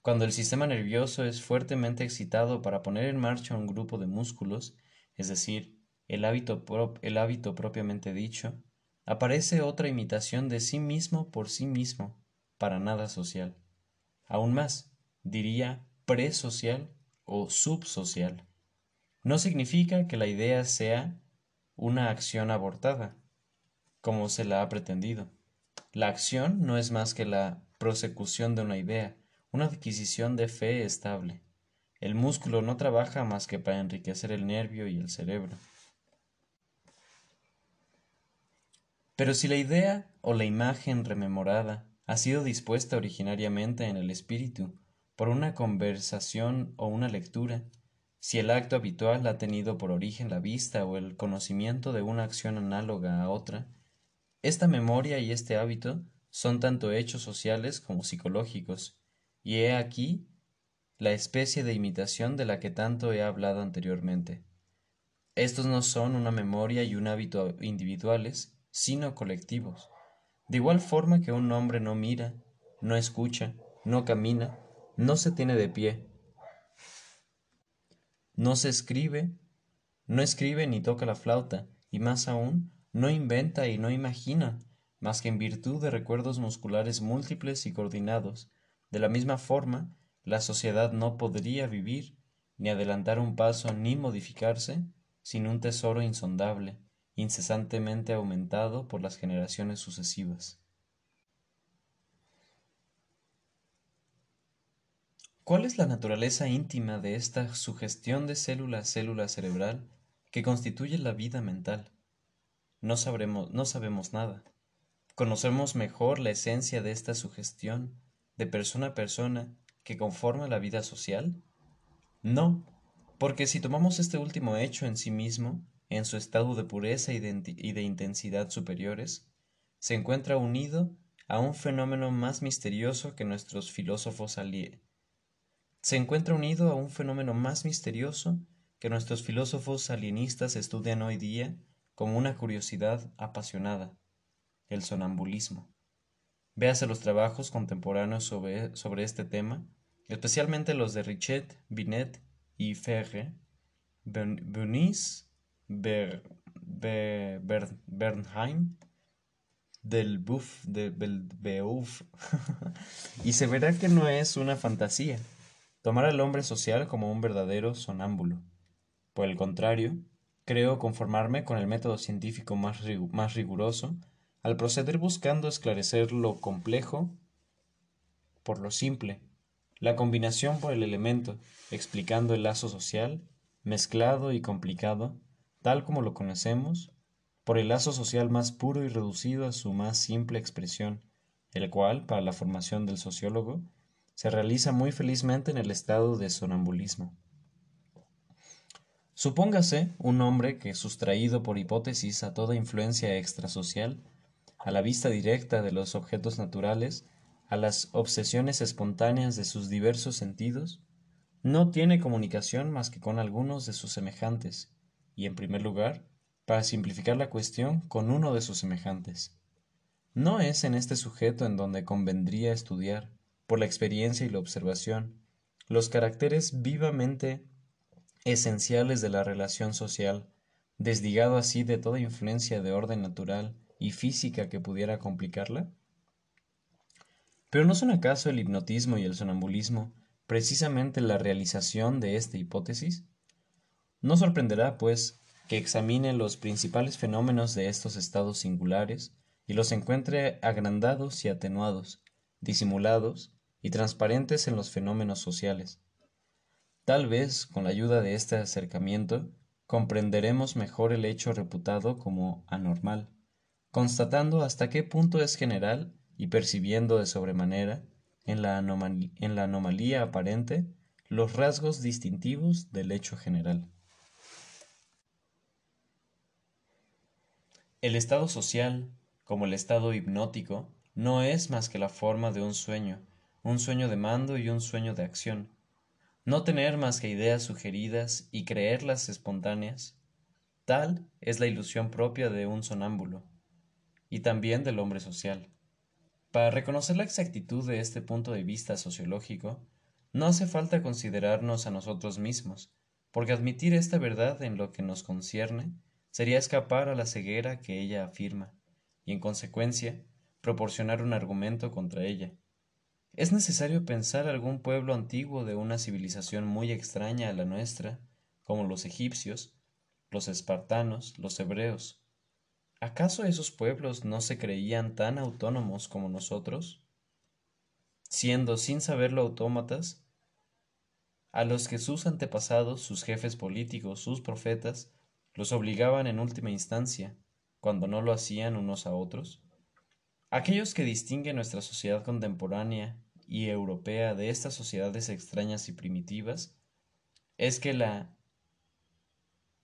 Cuando el sistema nervioso es fuertemente excitado para poner en marcha un grupo de músculos, es decir, el hábito, el hábito propiamente dicho, aparece otra imitación de sí mismo por sí mismo, para nada social. Aún más, diría presocial o subsocial. No significa que la idea sea una acción abortada, como se la ha pretendido. La acción no es más que la prosecución de una idea, una adquisición de fe estable. El músculo no trabaja más que para enriquecer el nervio y el cerebro. Pero si la idea o la imagen rememorada ha sido dispuesta originariamente en el espíritu por una conversación o una lectura, si el acto habitual ha tenido por origen la vista o el conocimiento de una acción análoga a otra, esta memoria y este hábito son tanto hechos sociales como psicológicos, y he aquí la especie de imitación de la que tanto he hablado anteriormente. Estos no son una memoria y un hábito individuales, sino colectivos. De igual forma que un hombre no mira, no escucha, no camina, no se tiene de pie, no se escribe, no escribe ni toca la flauta, y más aún, no inventa y no imagina, más que en virtud de recuerdos musculares múltiples y coordinados. De la misma forma, la sociedad no podría vivir, ni adelantar un paso, ni modificarse, sin un tesoro insondable, incesantemente aumentado por las generaciones sucesivas. ¿Cuál es la naturaleza íntima de esta sugestión de célula a célula cerebral que constituye la vida mental? no, sabremos, no sabemos nada. ¿Conocemos mejor la esencia de esta sugestión de persona a persona que conforma la vida social? No, porque si tomamos este último hecho en sí mismo, en su estado de pureza y de, intensidad superiores, se encuentra unido a un fenómeno más misterioso que nuestros filósofos se encuentra unido a un fenómeno más misterioso que nuestros filósofos alienistas estudian hoy día como una curiosidad apasionada, el sonambulismo. Véase los trabajos contemporáneos sobre, sobre este tema, especialmente los de Richet, Binet y Ferre, Bernice, Bernheim, del Buff, de Beouf, y se verá que no es una fantasía. Tomar al hombre social como un verdadero sonámbulo. Por el contrario, Creo conformarme con el método científico más riguroso al proceder buscando esclarecer lo complejo por lo simple, la combinación por el elemento, explicando el lazo social, mezclado y complicado, tal como lo conocemos, por el lazo social más puro y reducido a su más simple expresión, el cual, para la formación del sociólogo, se realiza muy felizmente en el estado de sonambulismo. Supóngase un hombre que, sustraído por hipótesis a toda influencia extrasocial, a la vista directa de los objetos naturales, a las obsesiones espontáneas de sus diversos sentidos, no tiene comunicación más que con algunos de sus semejantes, y en primer lugar, para simplificar la cuestión, con uno de sus semejantes. No es en este sujeto en donde convendría estudiar, por la experiencia y la observación, los caracteres vivamente esenciales de la relación social, desligado así de toda influencia de orden natural y física que pudiera complicarla? Pero ¿no son acaso el hipnotismo y el sonambulismo precisamente la realización de esta hipótesis? No sorprenderá, pues, que examine los principales fenómenos de estos estados singulares y los encuentre agrandados y atenuados, disimulados y transparentes en los fenómenos sociales. Tal vez, con la ayuda de este acercamiento, comprenderemos mejor el hecho reputado como anormal, constatando hasta qué punto es general y percibiendo de sobremanera, en la, en la anomalía aparente, los rasgos distintivos del hecho general. El estado social, como el estado hipnótico, no es más que la forma de un sueño, un sueño de mando y un sueño de acción, no tener más que ideas sugeridas y creerlas espontáneas, tal es la ilusión propia de un sonámbulo, y también del hombre social. Para reconocer la exactitud de este punto de vista sociológico, no hace falta considerarnos a nosotros mismos, porque admitir esta verdad en lo que nos concierne sería escapar a la ceguera que ella afirma, y en consecuencia proporcionar un argumento contra ella. Es necesario pensar algún pueblo antiguo de una civilización muy extraña a la nuestra, como los egipcios, los espartanos, los hebreos. ¿Acaso esos pueblos no se creían tan autónomos como nosotros? Siendo sin saberlo autómatas, a los que sus antepasados, sus jefes políticos, sus profetas, los obligaban en última instancia, cuando no lo hacían unos a otros? Aquellos que distinguen nuestra sociedad contemporánea y europea de estas sociedades extrañas y primitivas es que la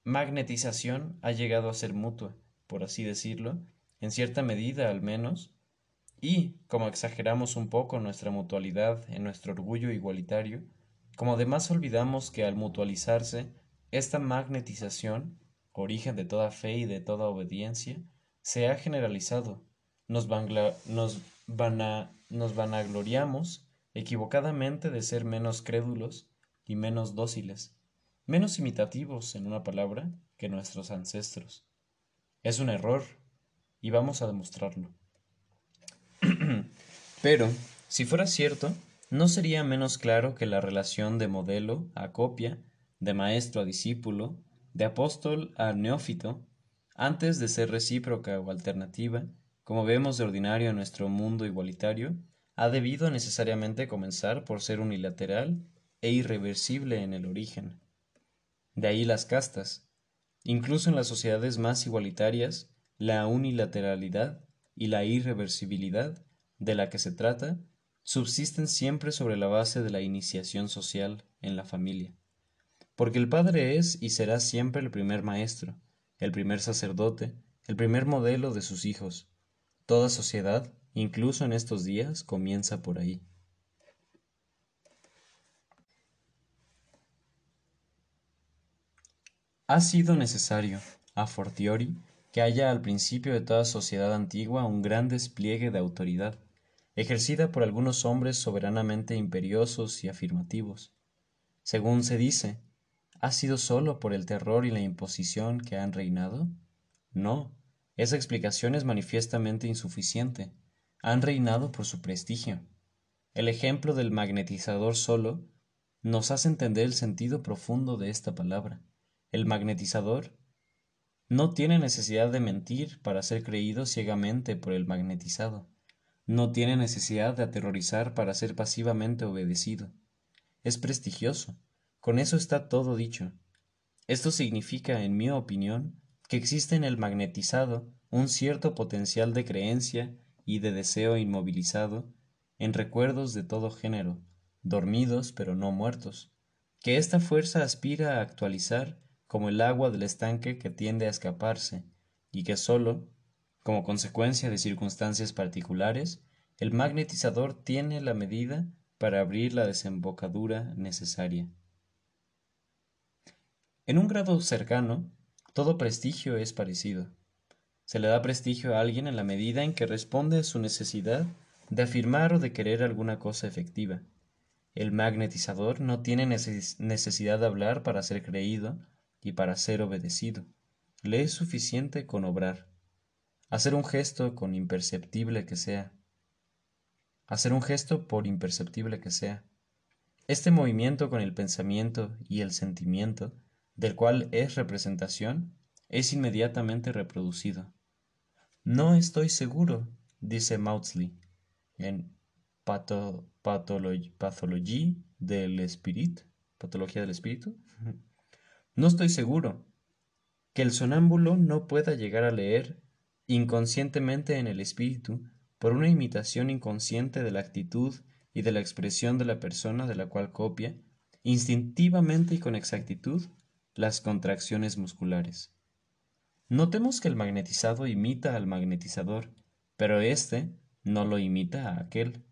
magnetización ha llegado a ser mutua, por así decirlo, en cierta medida al menos, y, como exageramos un poco nuestra mutualidad en nuestro orgullo igualitario, como además olvidamos que al mutualizarse, esta magnetización, origen de toda fe y de toda obediencia, se ha generalizado, nos, nos, nos vanagloriamos equivocadamente de ser menos crédulos y menos dóciles, menos imitativos, en una palabra, que nuestros ancestros. Es un error, y vamos a demostrarlo. Pero, si fuera cierto, ¿no sería menos claro que la relación de modelo a copia, de maestro a discípulo, de apóstol a neófito, antes de ser recíproca o alternativa, como vemos de ordinario en nuestro mundo igualitario, ha debido necesariamente comenzar por ser unilateral e irreversible en el origen. De ahí las castas. Incluso en las sociedades más igualitarias, la unilateralidad y la irreversibilidad de la que se trata subsisten siempre sobre la base de la iniciación social en la familia. Porque el padre es y será siempre el primer maestro, el primer sacerdote, el primer modelo de sus hijos, Toda sociedad, incluso en estos días, comienza por ahí. Ha sido necesario, a fortiori, que haya al principio de toda sociedad antigua un gran despliegue de autoridad, ejercida por algunos hombres soberanamente imperiosos y afirmativos. Según se dice, ¿ha sido sólo por el terror y la imposición que han reinado? No, esa explicación es manifiestamente insuficiente. Han reinado por su prestigio. El ejemplo del magnetizador solo nos hace entender el sentido profundo de esta palabra. El magnetizador no tiene necesidad de mentir para ser creído ciegamente por el magnetizado. No tiene necesidad de aterrorizar para ser pasivamente obedecido. Es prestigioso. Con eso está todo dicho. Esto significa, en mi opinión, que existe en el magnetizado un cierto potencial de creencia y de deseo inmovilizado en recuerdos de todo género, dormidos pero no muertos, que esta fuerza aspira a actualizar como el agua del estanque que tiende a escaparse, y que sólo, como consecuencia de circunstancias particulares, el magnetizador tiene la medida para abrir la desembocadura necesaria. En un grado cercano, todo prestigio es parecido. Se le da prestigio a alguien en la medida en que responde a su necesidad de afirmar o de querer alguna cosa efectiva. El magnetizador no tiene necesidad de hablar para ser creído y para ser obedecido. Le es suficiente con obrar, hacer un gesto con imperceptible que sea. hacer un gesto por imperceptible que sea. Este movimiento con el pensamiento y el sentimiento, del cual es representación, es inmediatamente reproducido. No estoy seguro, dice Maudsley en Pathologie del Espíritu, Patología del Espíritu. No estoy seguro que el sonámbulo no pueda llegar a leer inconscientemente en el espíritu por una imitación inconsciente de la actitud y de la expresión de la persona de la cual copia, instintivamente y con exactitud, las contracciones musculares. Notemos que el magnetizado imita al magnetizador, pero éste no lo imita a aquel.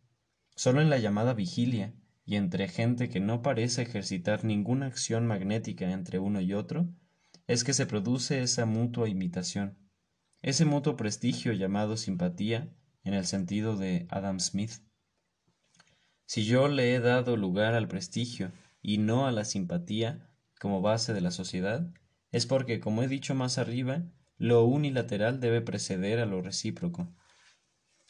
Solo en la llamada vigilia, y entre gente que no parece ejercitar ninguna acción magnética entre uno y otro, es que se produce esa mutua imitación, ese mutuo prestigio llamado simpatía en el sentido de Adam Smith. Si yo le he dado lugar al prestigio y no a la simpatía como base de la sociedad, es porque, como he dicho más arriba, lo unilateral debe preceder a lo recíproco.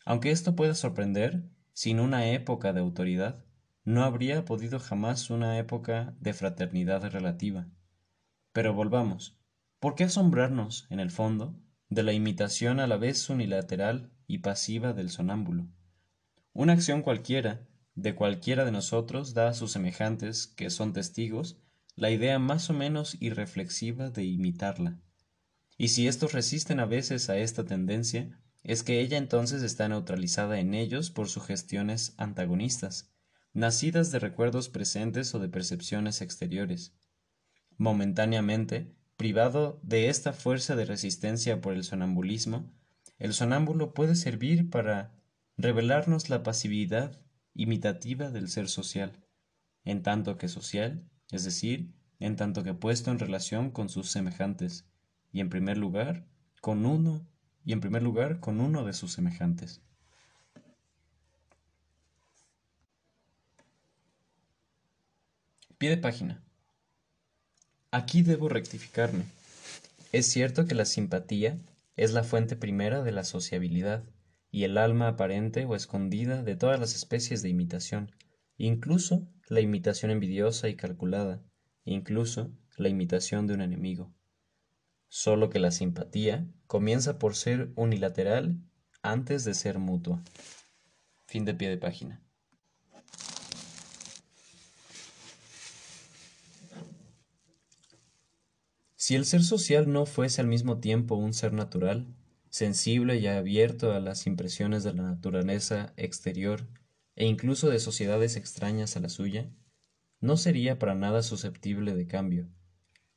Aunque esto pueda sorprender, sin una época de autoridad, no habría podido jamás una época de fraternidad relativa. Pero volvamos. ¿Por qué asombrarnos, en el fondo, de la imitación a la vez unilateral y pasiva del sonámbulo? Una acción cualquiera, de cualquiera de nosotros, da a sus semejantes, que son testigos, la idea más o menos irreflexiva de imitarla. Y si estos resisten a veces a esta tendencia, es que ella entonces está neutralizada en ellos por sugestiones antagonistas, nacidas de recuerdos presentes o de percepciones exteriores. Momentáneamente, privado de esta fuerza de resistencia por el sonambulismo, el sonámbulo puede servir para revelarnos la pasividad imitativa del ser social, en tanto que social, es decir, en tanto que puesto en relación con sus semejantes, y en primer lugar, con uno y en primer lugar con uno de sus semejantes. Pie página. Aquí debo rectificarme. Es cierto que la simpatía es la fuente primera de la sociabilidad y el alma aparente o escondida de todas las especies de imitación, incluso la imitación envidiosa y calculada, incluso la imitación de un enemigo solo que la simpatía comienza por ser unilateral antes de ser mutua. Fin de pie de página. Si el ser social no fuese al mismo tiempo un ser natural, sensible y abierto a las impresiones de la naturaleza exterior e incluso de sociedades extrañas a la suya, no sería para nada susceptible de cambio,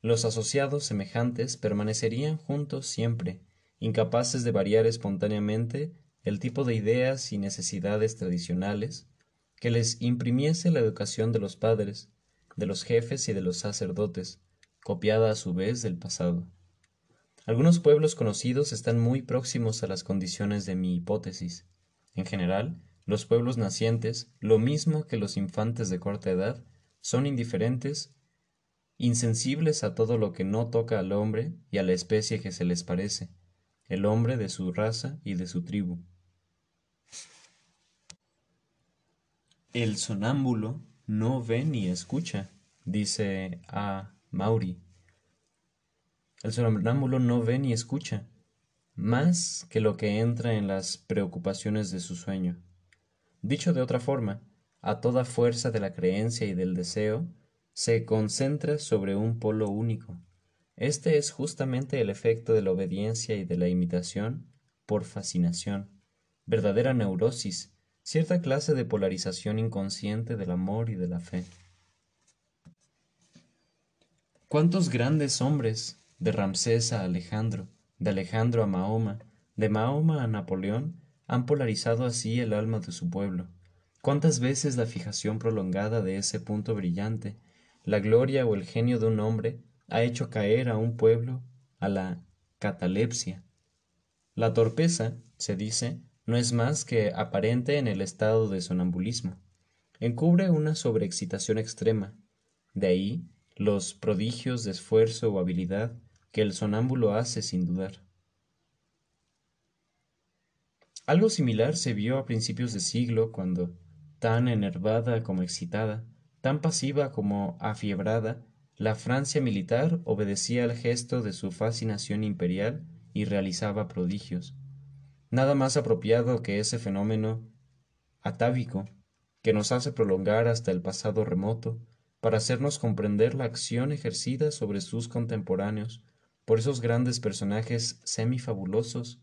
los asociados semejantes permanecerían juntos siempre, incapaces de variar espontáneamente el tipo de ideas y necesidades tradicionales que les imprimiese la educación de los padres, de los jefes y de los sacerdotes, copiada a su vez del pasado. Algunos pueblos conocidos están muy próximos a las condiciones de mi hipótesis. En general, los pueblos nacientes, lo mismo que los infantes de corta edad, son indiferentes insensibles a todo lo que no toca al hombre y a la especie que se les parece, el hombre de su raza y de su tribu. El sonámbulo no ve ni escucha, dice a Mauri. El sonámbulo no ve ni escucha, más que lo que entra en las preocupaciones de su sueño. Dicho de otra forma, a toda fuerza de la creencia y del deseo, se concentra sobre un polo único. Este es justamente el efecto de la obediencia y de la imitación por fascinación, verdadera neurosis, cierta clase de polarización inconsciente del amor y de la fe. ¿Cuántos grandes hombres, de Ramsés a Alejandro, de Alejandro a Mahoma, de Mahoma a Napoleón, han polarizado así el alma de su pueblo? ¿Cuántas veces la fijación prolongada de ese punto brillante la gloria o el genio de un hombre ha hecho caer a un pueblo a la catalepsia. La torpeza, se dice, no es más que aparente en el estado de sonambulismo. Encubre una sobreexcitación extrema. De ahí los prodigios de esfuerzo o habilidad que el sonámbulo hace sin dudar. Algo similar se vio a principios de siglo cuando, tan enervada como excitada, tan pasiva como afiebrada, la Francia militar obedecía al gesto de su fascinación imperial y realizaba prodigios. Nada más apropiado que ese fenómeno atávico que nos hace prolongar hasta el pasado remoto para hacernos comprender la acción ejercida sobre sus contemporáneos por esos grandes personajes semifabulosos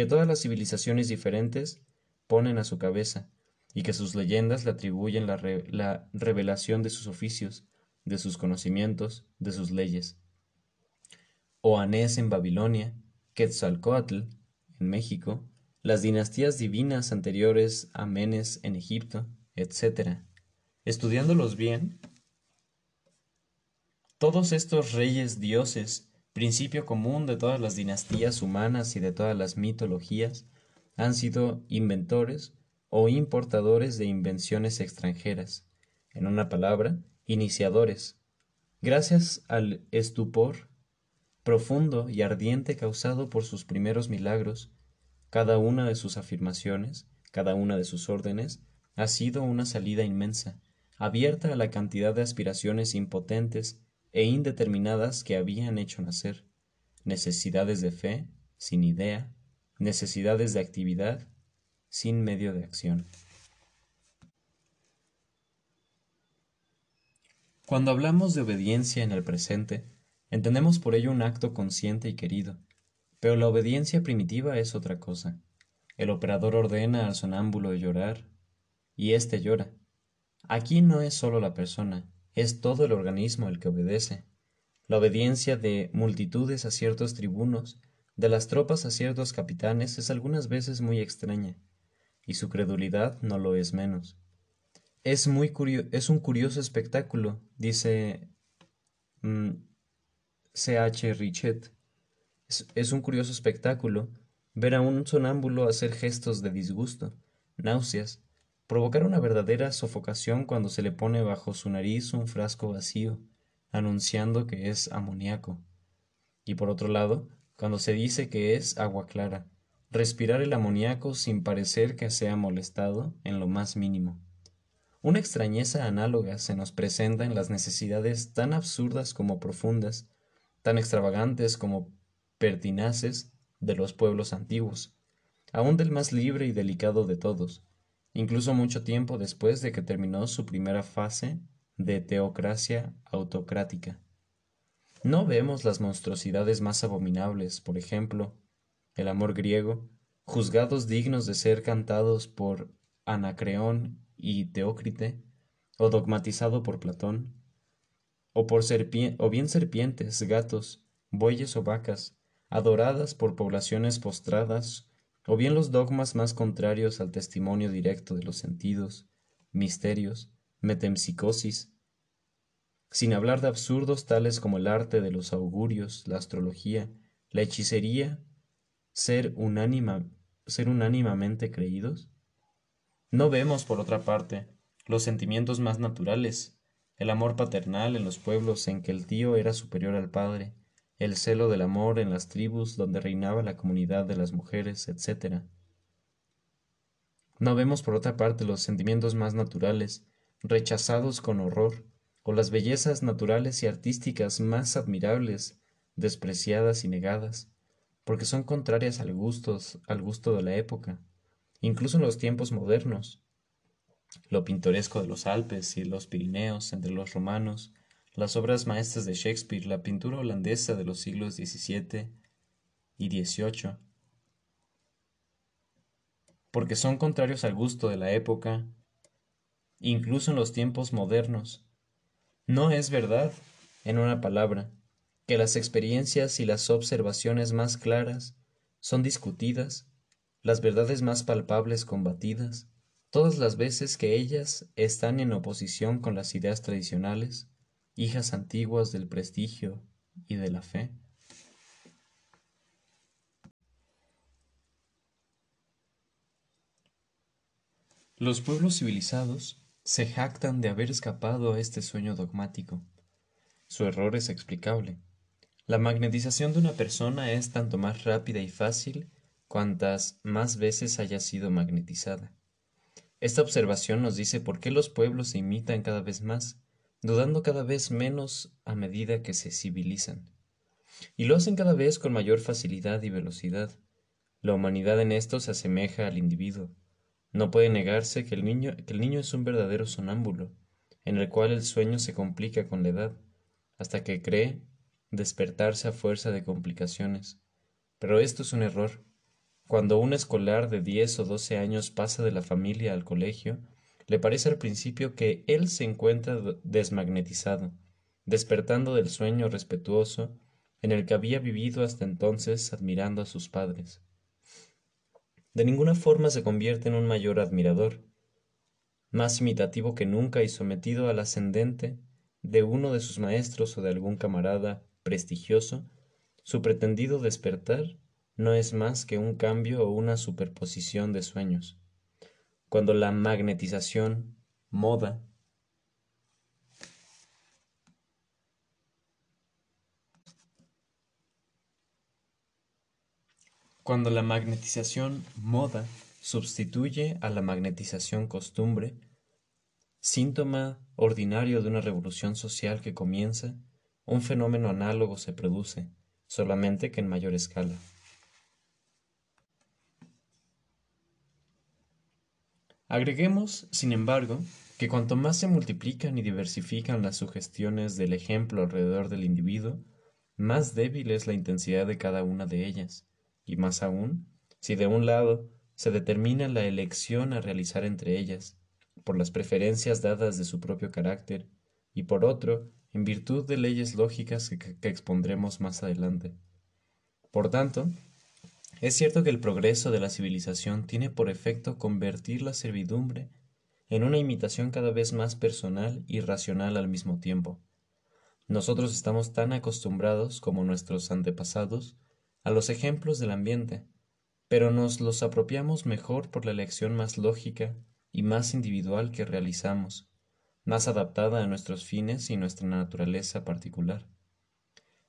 que todas las civilizaciones diferentes ponen a su cabeza y que sus leyendas le atribuyen la, la revelación de sus oficios, de sus conocimientos, de sus leyes. Oanés en Babilonia, Quetzalcoatl en México, las dinastías divinas anteriores a Menes en Egipto, etc. Estudiándolos bien, todos estos reyes dioses, principio común de todas las dinastías humanas y de todas las mitologías, han sido inventores o importadores de invenciones extranjeras, en una palabra, iniciadores. Gracias al estupor profundo y ardiente causado por sus primeros milagros, cada una de sus afirmaciones, cada una de sus órdenes, ha sido una salida inmensa, abierta a la cantidad de aspiraciones impotentes e indeterminadas que habían hecho nacer, necesidades de fe, sin idea, necesidades de actividad, sin medio de acción. Cuando hablamos de obediencia en el presente, entendemos por ello un acto consciente y querido, pero la obediencia primitiva es otra cosa. El operador ordena al sonámbulo llorar, y éste llora. Aquí no es solo la persona, es todo el organismo el que obedece. La obediencia de multitudes a ciertos tribunos, de las tropas a ciertos capitanes, es algunas veces muy extraña, y su credulidad no lo es menos. Es, muy es un curioso espectáculo, dice mm, C. H. Richet. es un curioso espectáculo ver a un sonámbulo hacer gestos de disgusto, náuseas, provocar una verdadera sofocación cuando se le pone bajo su nariz un frasco vacío, anunciando que es amoníaco. Y por otro lado, cuando se dice que es agua clara, respirar el amoníaco sin parecer que sea molestado en lo más mínimo. Una extrañeza análoga se nos presenta en las necesidades tan absurdas como profundas, tan extravagantes como pertinaces de los pueblos antiguos, aun del más libre y delicado de todos, incluso mucho tiempo después de que terminó su primera fase de teocracia autocrática. No vemos las monstruosidades más abominables, por ejemplo, el amor griego, juzgados dignos de ser cantados por Anacreón y Teócrite, o dogmatizado por Platón, o, por o bien serpientes, gatos, bueyes o vacas, adoradas por poblaciones postradas, o bien los dogmas más contrarios al testimonio directo de los sentidos, misterios, metempsicosis, sin hablar de absurdos tales como el arte de los augurios, la astrología, la hechicería ser, ser unánimamente creídos? No vemos, por otra parte, los sentimientos más naturales, el amor paternal en los pueblos en que el tío era superior al padre, el celo del amor en las tribus donde reinaba la comunidad de las mujeres, etc. No vemos, por otra parte, los sentimientos más naturales, rechazados con horror, o las bellezas naturales y artísticas más admirables, despreciadas y negadas, porque son contrarias al, al gusto de la época, incluso en los tiempos modernos. Lo pintoresco de los Alpes y los Pirineos entre los romanos, las obras maestras de Shakespeare, la pintura holandesa de los siglos XVII y XVIII, porque son contrarios al gusto de la época, incluso en los tiempos modernos. No es verdad, en una palabra, que las experiencias y las observaciones más claras son discutidas, las verdades más palpables combatidas, todas las veces que ellas están en oposición con las ideas tradicionales, hijas antiguas del prestigio y de la fe. Los pueblos civilizados se jactan de haber escapado a este sueño dogmático. Su error es explicable. La magnetización de una persona es tanto más rápida y fácil cuantas más veces haya sido magnetizada. Esta observación nos dice por qué los pueblos se imitan cada vez más, dudando cada vez menos a medida que se civilizan. Y lo hacen cada vez con mayor facilidad y velocidad. La humanidad en esto se asemeja al individuo. No puede negarse que el niño, que el niño es un verdadero sonámbulo, en el cual el sueño se complica con la edad, hasta que cree despertarse a fuerza de complicaciones. Pero esto es un error. Cuando un escolar de diez o doce años pasa de la familia al colegio, le parece al principio que él se encuentra desmagnetizado, despertando del sueño respetuoso en el que había vivido hasta entonces admirando a sus padres. De ninguna forma se convierte en un mayor admirador, más imitativo que nunca y sometido al ascendente de uno de sus maestros o de algún camarada prestigioso, su pretendido despertar no es más que un cambio o una superposición de sueños. Cuando la magnetización, moda, Cuando la magnetización moda sustituye a la magnetización costumbre, síntoma ordinario de una revolución social que comienza, un fenómeno análogo se produce, solamente que en mayor escala. Agreguemos, sin embargo, que cuanto más se multiplican y diversifican las sugestiones del ejemplo alrededor del individuo, más débil es la intensidad de cada una de ellas, y más aún, si de un lado se determina la elección a realizar entre ellas, por las preferencias dadas de su propio carácter, y por otro, en virtud de leyes lógicas que, expondremos más adelante. Por tanto, es cierto que el progreso de la civilización tiene por efecto convertir la servidumbre en una imitación cada vez más personal y racional al mismo tiempo. Nosotros estamos tan acostumbrados como nuestros antepasados a los ejemplos del ambiente, pero nos los apropiamos mejor por la elección más lógica y más individual que realizamos, más adaptada a nuestros fines y nuestra naturaleza particular.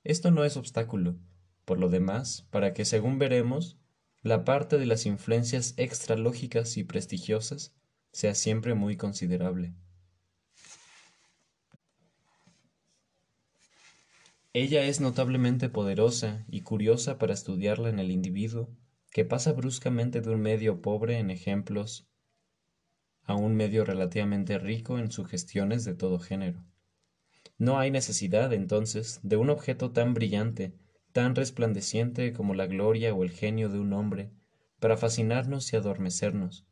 Esto no es obstáculo, por lo demás, para que, según veremos, la parte de las influencias extralógicas y prestigiosas sea siempre muy considerable. Ella es notablemente poderosa y curiosa para estudiarla en el individuo que pasa bruscamente de un medio pobre en ejemplos a un medio relativamente rico en sugestiones de todo género. No hay necesidad, entonces, de un objeto tan brillante tan resplandeciente como la gloria o el genio de un hombre, para fascinarnos y adormecernos.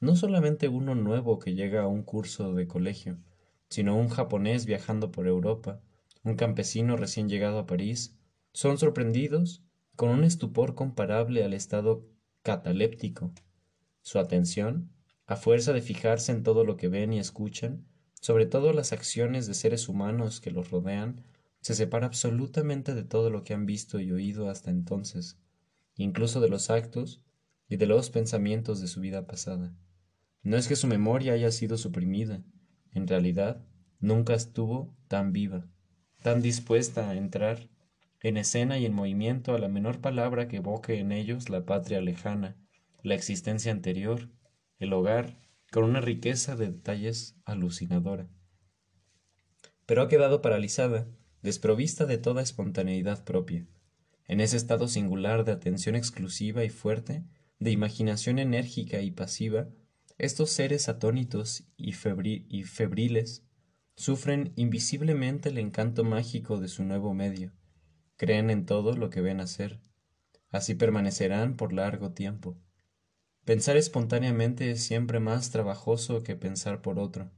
No solamente uno nuevo que llega a un curso de colegio, sino un japonés viajando por Europa, un campesino recién llegado a París, son sorprendidos con un estupor comparable al estado cataléptico. Su atención, a fuerza de fijarse en todo lo que ven y escuchan, sobre todo las acciones de seres humanos que los rodean, se separa absolutamente de todo lo que han visto y oído hasta entonces, incluso de los actos y de los pensamientos de su vida pasada. No es que su memoria haya sido suprimida, en realidad nunca estuvo tan viva, tan dispuesta a entrar en escena y en movimiento a la menor palabra que evoque en ellos la patria lejana, la existencia anterior, el hogar, con una riqueza de detalles alucinadora. Pero ha quedado paralizada desprovista de toda espontaneidad propia, en ese estado singular de atención exclusiva y fuerte, de imaginación enérgica y pasiva, estos seres atónitos y, febriles sufren invisiblemente el encanto mágico de su nuevo medio, creen en todo lo que ven hacer, así permanecerán por largo tiempo. Pensar espontáneamente es siempre más trabajoso que pensar por otro.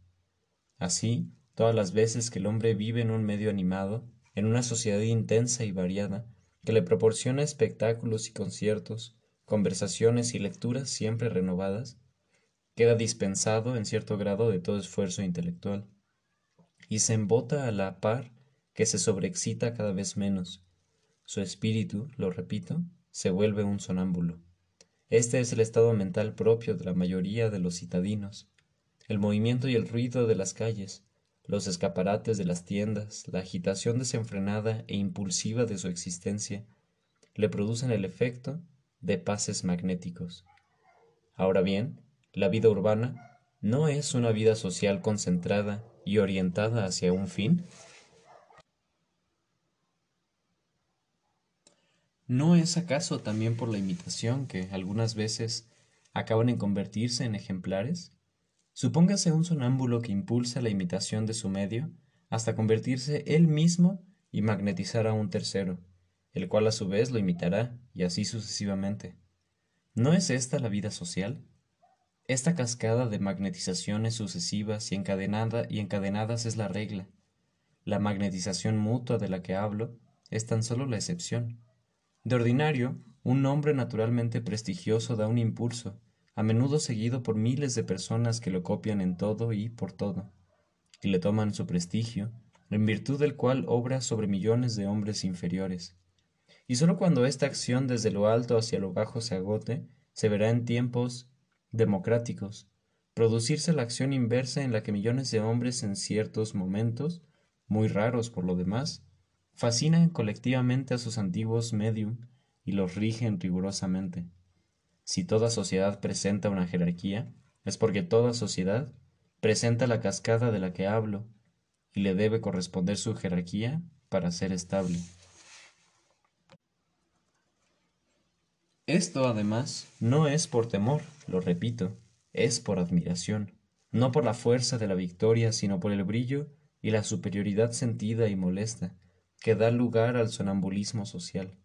Así, todas las veces que el hombre vive en un medio animado, en una sociedad intensa y variada, que le proporciona espectáculos y conciertos, conversaciones y lecturas siempre renovadas, queda dispensado en cierto grado de todo esfuerzo intelectual, y se embota a la par que se sobreexcita cada vez menos. Su espíritu, lo repito, se vuelve un sonámbulo. Este es el estado mental propio de la mayoría de los citadinos. El movimiento y el ruido de las calles, los escaparates de las tiendas, la agitación desenfrenada e impulsiva de su existencia, le producen el efecto de pases magnéticos. Ahora bien, la vida urbana no es una vida social concentrada y orientada hacia un fin. ¿No es acaso también por la imitación que algunas veces acaban en convertirse en ejemplares? Supóngase un sonámbulo que impulsa la imitación de su medio hasta convertirse él mismo y magnetizar a un tercero, el cual a su vez lo imitará, y así sucesivamente. ¿No es esta la vida social? Esta cascada de magnetizaciones sucesivas y, encadenada, y encadenadas es la regla. La magnetización mutua de la que hablo es tan solo la excepción. De ordinario, un nombre naturalmente prestigioso da un impulso, a menudo seguido por miles de personas que lo copian en todo y por todo, y le toman su prestigio, en virtud del cual obra sobre millones de hombres inferiores. Y sólo cuando esta acción desde lo alto hacia lo bajo se agote, se verá en tiempos democráticos, producirse la acción inversa en la que millones de hombres en ciertos momentos, muy raros por lo demás, fascinan colectivamente a sus antiguos medium y los rigen rigurosamente. Si toda sociedad presenta una jerarquía, es porque toda sociedad presenta la cascada de la que hablo y le debe corresponder su jerarquía para ser estable. Esto, además, no es por temor, lo repito, es por admiración, no por la fuerza de la victoria, sino por el brillo y la superioridad sentida y molesta que da lugar al sonambulismo social.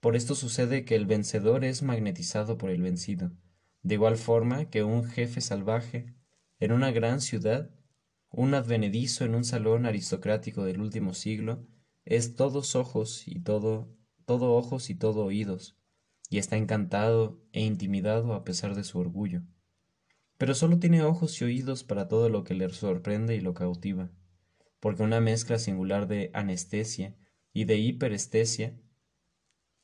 Por esto sucede que el vencedor es magnetizado por el vencido, de igual forma que un jefe salvaje en una gran ciudad, un advenedizo en un salón aristocrático del último siglo, es todos ojos y todo, todo ojos y todo oídos, y está encantado e intimidado a pesar de su orgullo. Pero solo tiene ojos y oídos para todo lo que le sorprende y lo cautiva porque una mezcla singular de anestesia y de hiperestesia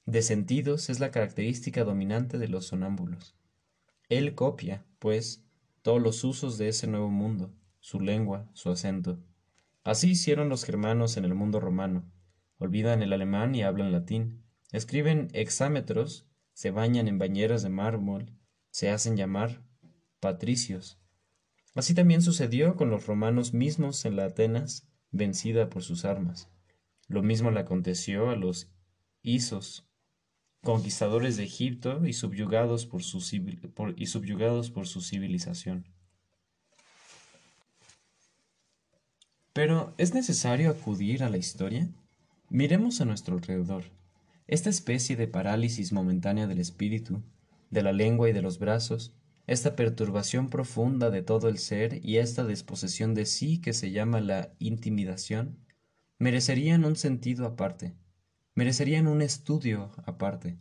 de sentidos es la característica dominante de los sonámbulos. Él copia, pues, todos los usos de ese nuevo mundo, su lengua, su acento. Así hicieron los germanos en el mundo romano. Olvidan el alemán y hablan latín. Escriben hexámetros, se bañan en bañeras de mármol, se hacen llamar patricios. Así también sucedió con los romanos mismos en la Atenas vencida por sus armas. Lo mismo le aconteció a los Isos, conquistadores de Egipto y subyugados por su, y subyugados por su civilización. Pero, ¿es necesario acudir a la historia? Miremos a nuestro alrededor. Esta especie de parálisis momentánea del espíritu, de la lengua y de los brazos, esta perturbación profunda de todo el ser y esta desposesión de sí que se llama la intimidación, merecerían un sentido aparte, merecerían un estudio aparte.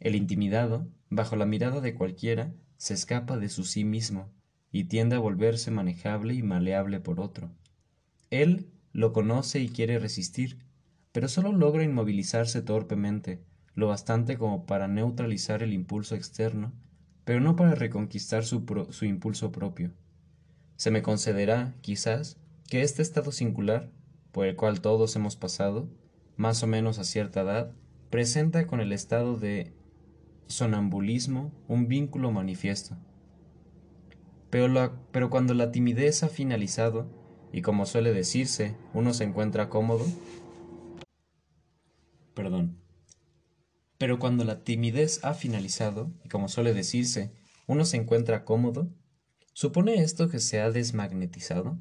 El intimidado, bajo la mirada de cualquiera, se escapa de su sí mismo y tiende a volverse manejable y maleable por otro. Él lo conoce y quiere resistir, pero solo logra inmovilizarse torpemente, lo bastante como para neutralizar el impulso externo pero no para reconquistar su, su impulso propio. Se me concederá, quizás, que este estado singular, por el cual todos hemos pasado, más o menos a cierta edad, presenta con el estado de sonambulismo un vínculo manifiesto. Pero, pero, cuando la timidez ha finalizado, y como suele decirse, uno se encuentra cómodo, perdón, pero cuando la timidez ha finalizado, y como suele decirse, uno se encuentra cómodo, ¿supone esto que se ha desmagnetizado?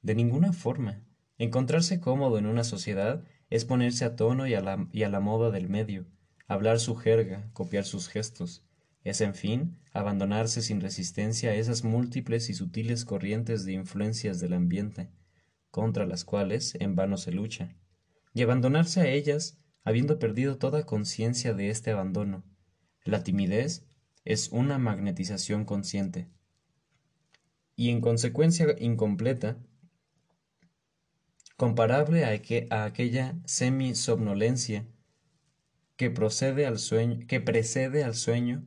De ninguna forma. Encontrarse cómodo en una sociedad es ponerse a tono y a la, y a la moda del medio, hablar su jerga, copiar sus gestos. Es, en fin, abandonarse sin resistencia a esas múltiples y sutiles corrientes de influencias del ambiente, contra las cuales en vano se lucha, y abandonarse a ellas habiendo perdido toda conciencia de este abandono. La timidez es una magnetización consciente y en consecuencia incompleta, comparable a, que, a aquella semisomnolencia que, que precede al sueño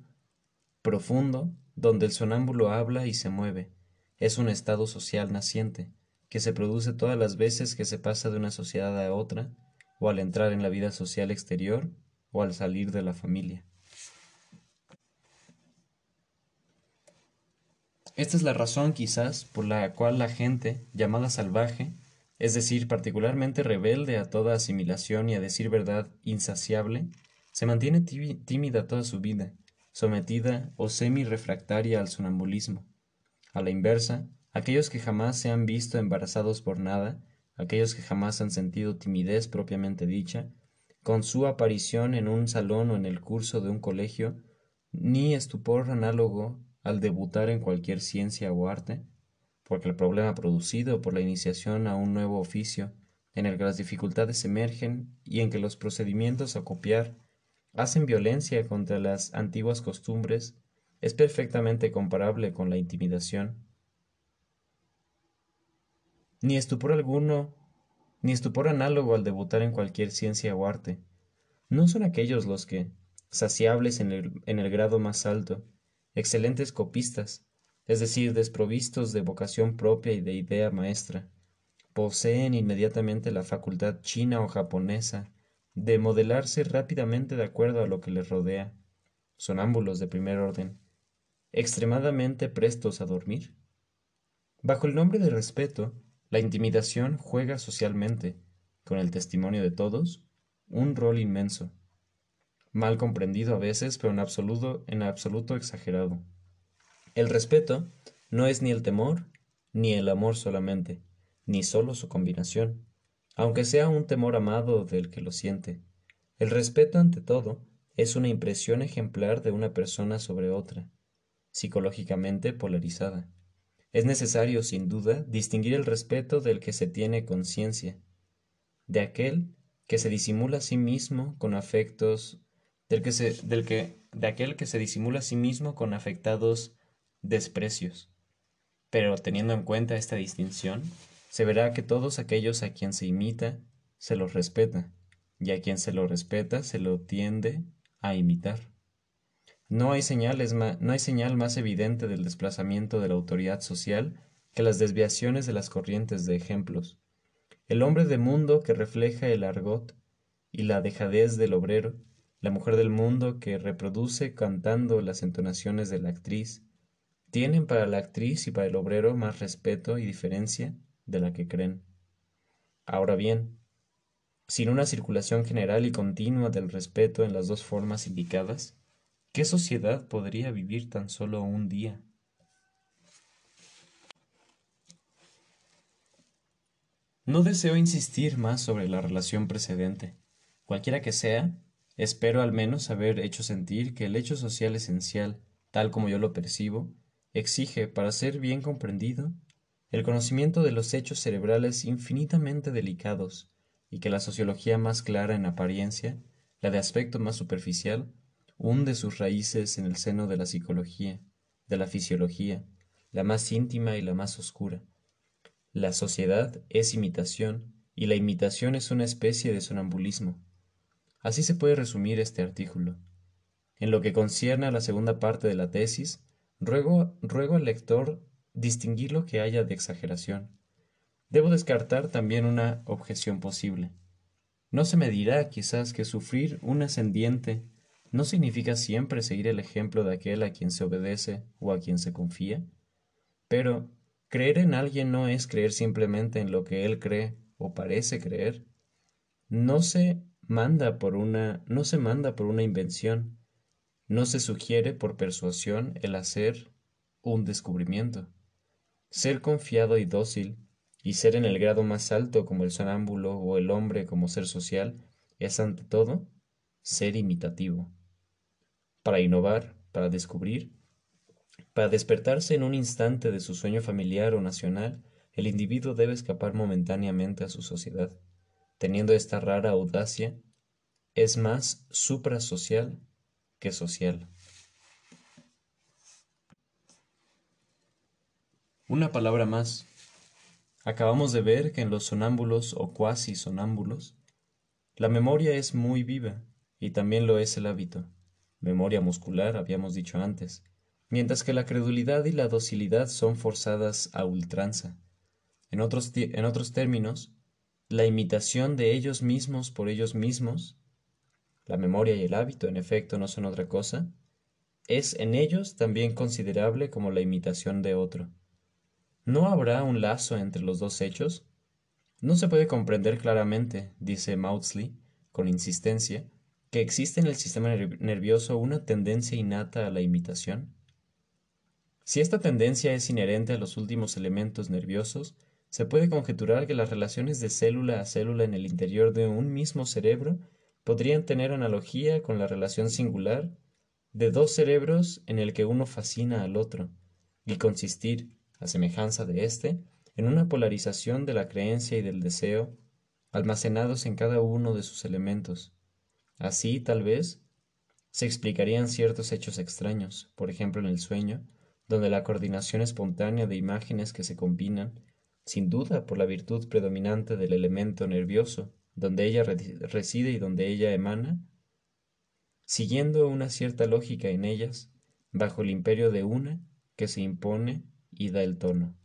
profundo donde el sonámbulo habla y se mueve. Es un estado social naciente que se produce todas las veces que se pasa de una sociedad a otra, o al entrar en la vida social exterior, o al salir de la familia. Esta es la razón quizás por la cual la gente, llamada salvaje, es decir, particularmente rebelde a toda asimilación y a decir verdad insaciable, se mantiene tímida toda su vida, sometida o semi-refractaria al sonambulismo. A la inversa, aquellos que jamás se han visto embarazados por nada, aquellos que jamás han sentido timidez propiamente dicha, con su aparición en un salón o en el curso de un colegio, ni estupor análogo al debutar en cualquier ciencia o arte, porque el problema producido por la iniciación a un nuevo oficio, en el que las dificultades emergen y en que los procedimientos a copiar hacen violencia contra las antiguas costumbres, es perfectamente comparable con la intimidación. Ni estupor alguno, ni estupor análogo al debutar en cualquier ciencia o arte. No son aquellos los que, saciables en el, en el grado más alto, excelentes copistas, es decir, desprovistos de vocación propia y de idea maestra, poseen inmediatamente la facultad china o japonesa de modelarse rápidamente de acuerdo a lo que les rodea, sonámbulos de primer orden, extremadamente prestos a dormir. Bajo el nombre de respeto, la intimidación juega socialmente, con el testimonio de todos, un rol inmenso mal comprendido a veces, pero en absoluto, en absoluto exagerado. El respeto no es ni el temor, ni el amor solamente, ni solo su combinación, aunque sea un temor amado del que lo siente. El respeto, ante todo, es una impresión ejemplar de una persona sobre otra, psicológicamente polarizada. Es necesario, sin duda, distinguir el respeto del que se tiene conciencia, de aquel que se disimula a sí mismo con afectos del que se, del que, de aquel que se disimula a sí mismo con afectados desprecios. Pero teniendo en cuenta esta distinción, se verá que todos aquellos a quien se imita se los respeta, y a quien se lo respeta se lo tiende a imitar. No hay, señales no hay señal más evidente del desplazamiento de la autoridad social que las desviaciones de las corrientes de ejemplos. El hombre de mundo que refleja el argot y la dejadez del obrero la mujer del mundo que reproduce cantando las entonaciones de la actriz, tienen para la actriz y para el obrero más respeto y diferencia de la que creen. Ahora bien, sin una circulación general y continua del respeto en las dos formas indicadas, ¿qué sociedad podría vivir tan solo un día? No deseo insistir más sobre la relación precedente. Cualquiera que sea, Espero al menos haber hecho sentir que el hecho social esencial, tal como yo lo percibo, exige, para ser bien comprendido, el conocimiento de los hechos cerebrales infinitamente delicados, y que la sociología más clara en apariencia, la de aspecto más superficial, hunde sus raíces en el seno de la psicología, de la fisiología, la más íntima y la más oscura. La sociedad es imitación, y la imitación es una especie de sonambulismo. Así se puede resumir este artículo. En lo que concierne a la segunda parte de la tesis, ruego, ruego al lector distinguir lo que haya de exageración. Debo descartar también una objeción posible. No se me dirá quizás que sufrir un ascendiente no significa siempre seguir el ejemplo de aquel a quien se obedece o a quien se confía. Pero creer en alguien no es creer simplemente en lo que él cree o parece creer. No se manda por una, no se manda por una invención, no se sugiere por persuasión el hacer un descubrimiento. Ser confiado y dócil, y ser en el grado más alto como el sonámbulo o el hombre como ser social, es ante todo ser imitativo. Para innovar, para descubrir, para despertarse en un instante de su sueño familiar o nacional, el individuo debe escapar momentáneamente a su sociedad teniendo esta rara audacia, es más suprasocial que social. Una palabra más. Acabamos de ver que en los sonámbulos o cuasi sonámbulos, la memoria es muy viva y también lo es el hábito. Memoria muscular, habíamos dicho antes, mientras que la credulidad y la docilidad son forzadas a ultranza. En otros, en otros términos, la imitación de ellos mismos por ellos mismos, la memoria y el hábito, en efecto, no son otra cosa, es en ellos también considerable como la imitación de otro. ¿No habrá un lazo entre los dos hechos? No se puede comprender claramente, dice Maudsley, con insistencia, que existe en el sistema nervioso una tendencia innata a la imitación. Si esta tendencia es inherente a los últimos elementos nerviosos, se puede conjeturar que las relaciones de célula a célula en el interior de un mismo cerebro podrían tener analogía con la relación singular de dos cerebros en el que uno fascina al otro, y consistir, a semejanza de éste, en una polarización de la creencia y del deseo, almacenados en cada uno de sus elementos. Así, tal vez, se explicarían ciertos hechos extraños, por ejemplo en el sueño, donde la coordinación espontánea de imágenes que se combinan, sin duda por la virtud predominante del elemento nervioso, donde ella reside y donde ella emana, siguiendo una cierta lógica en ellas, bajo el imperio de una que se impone y da el tono.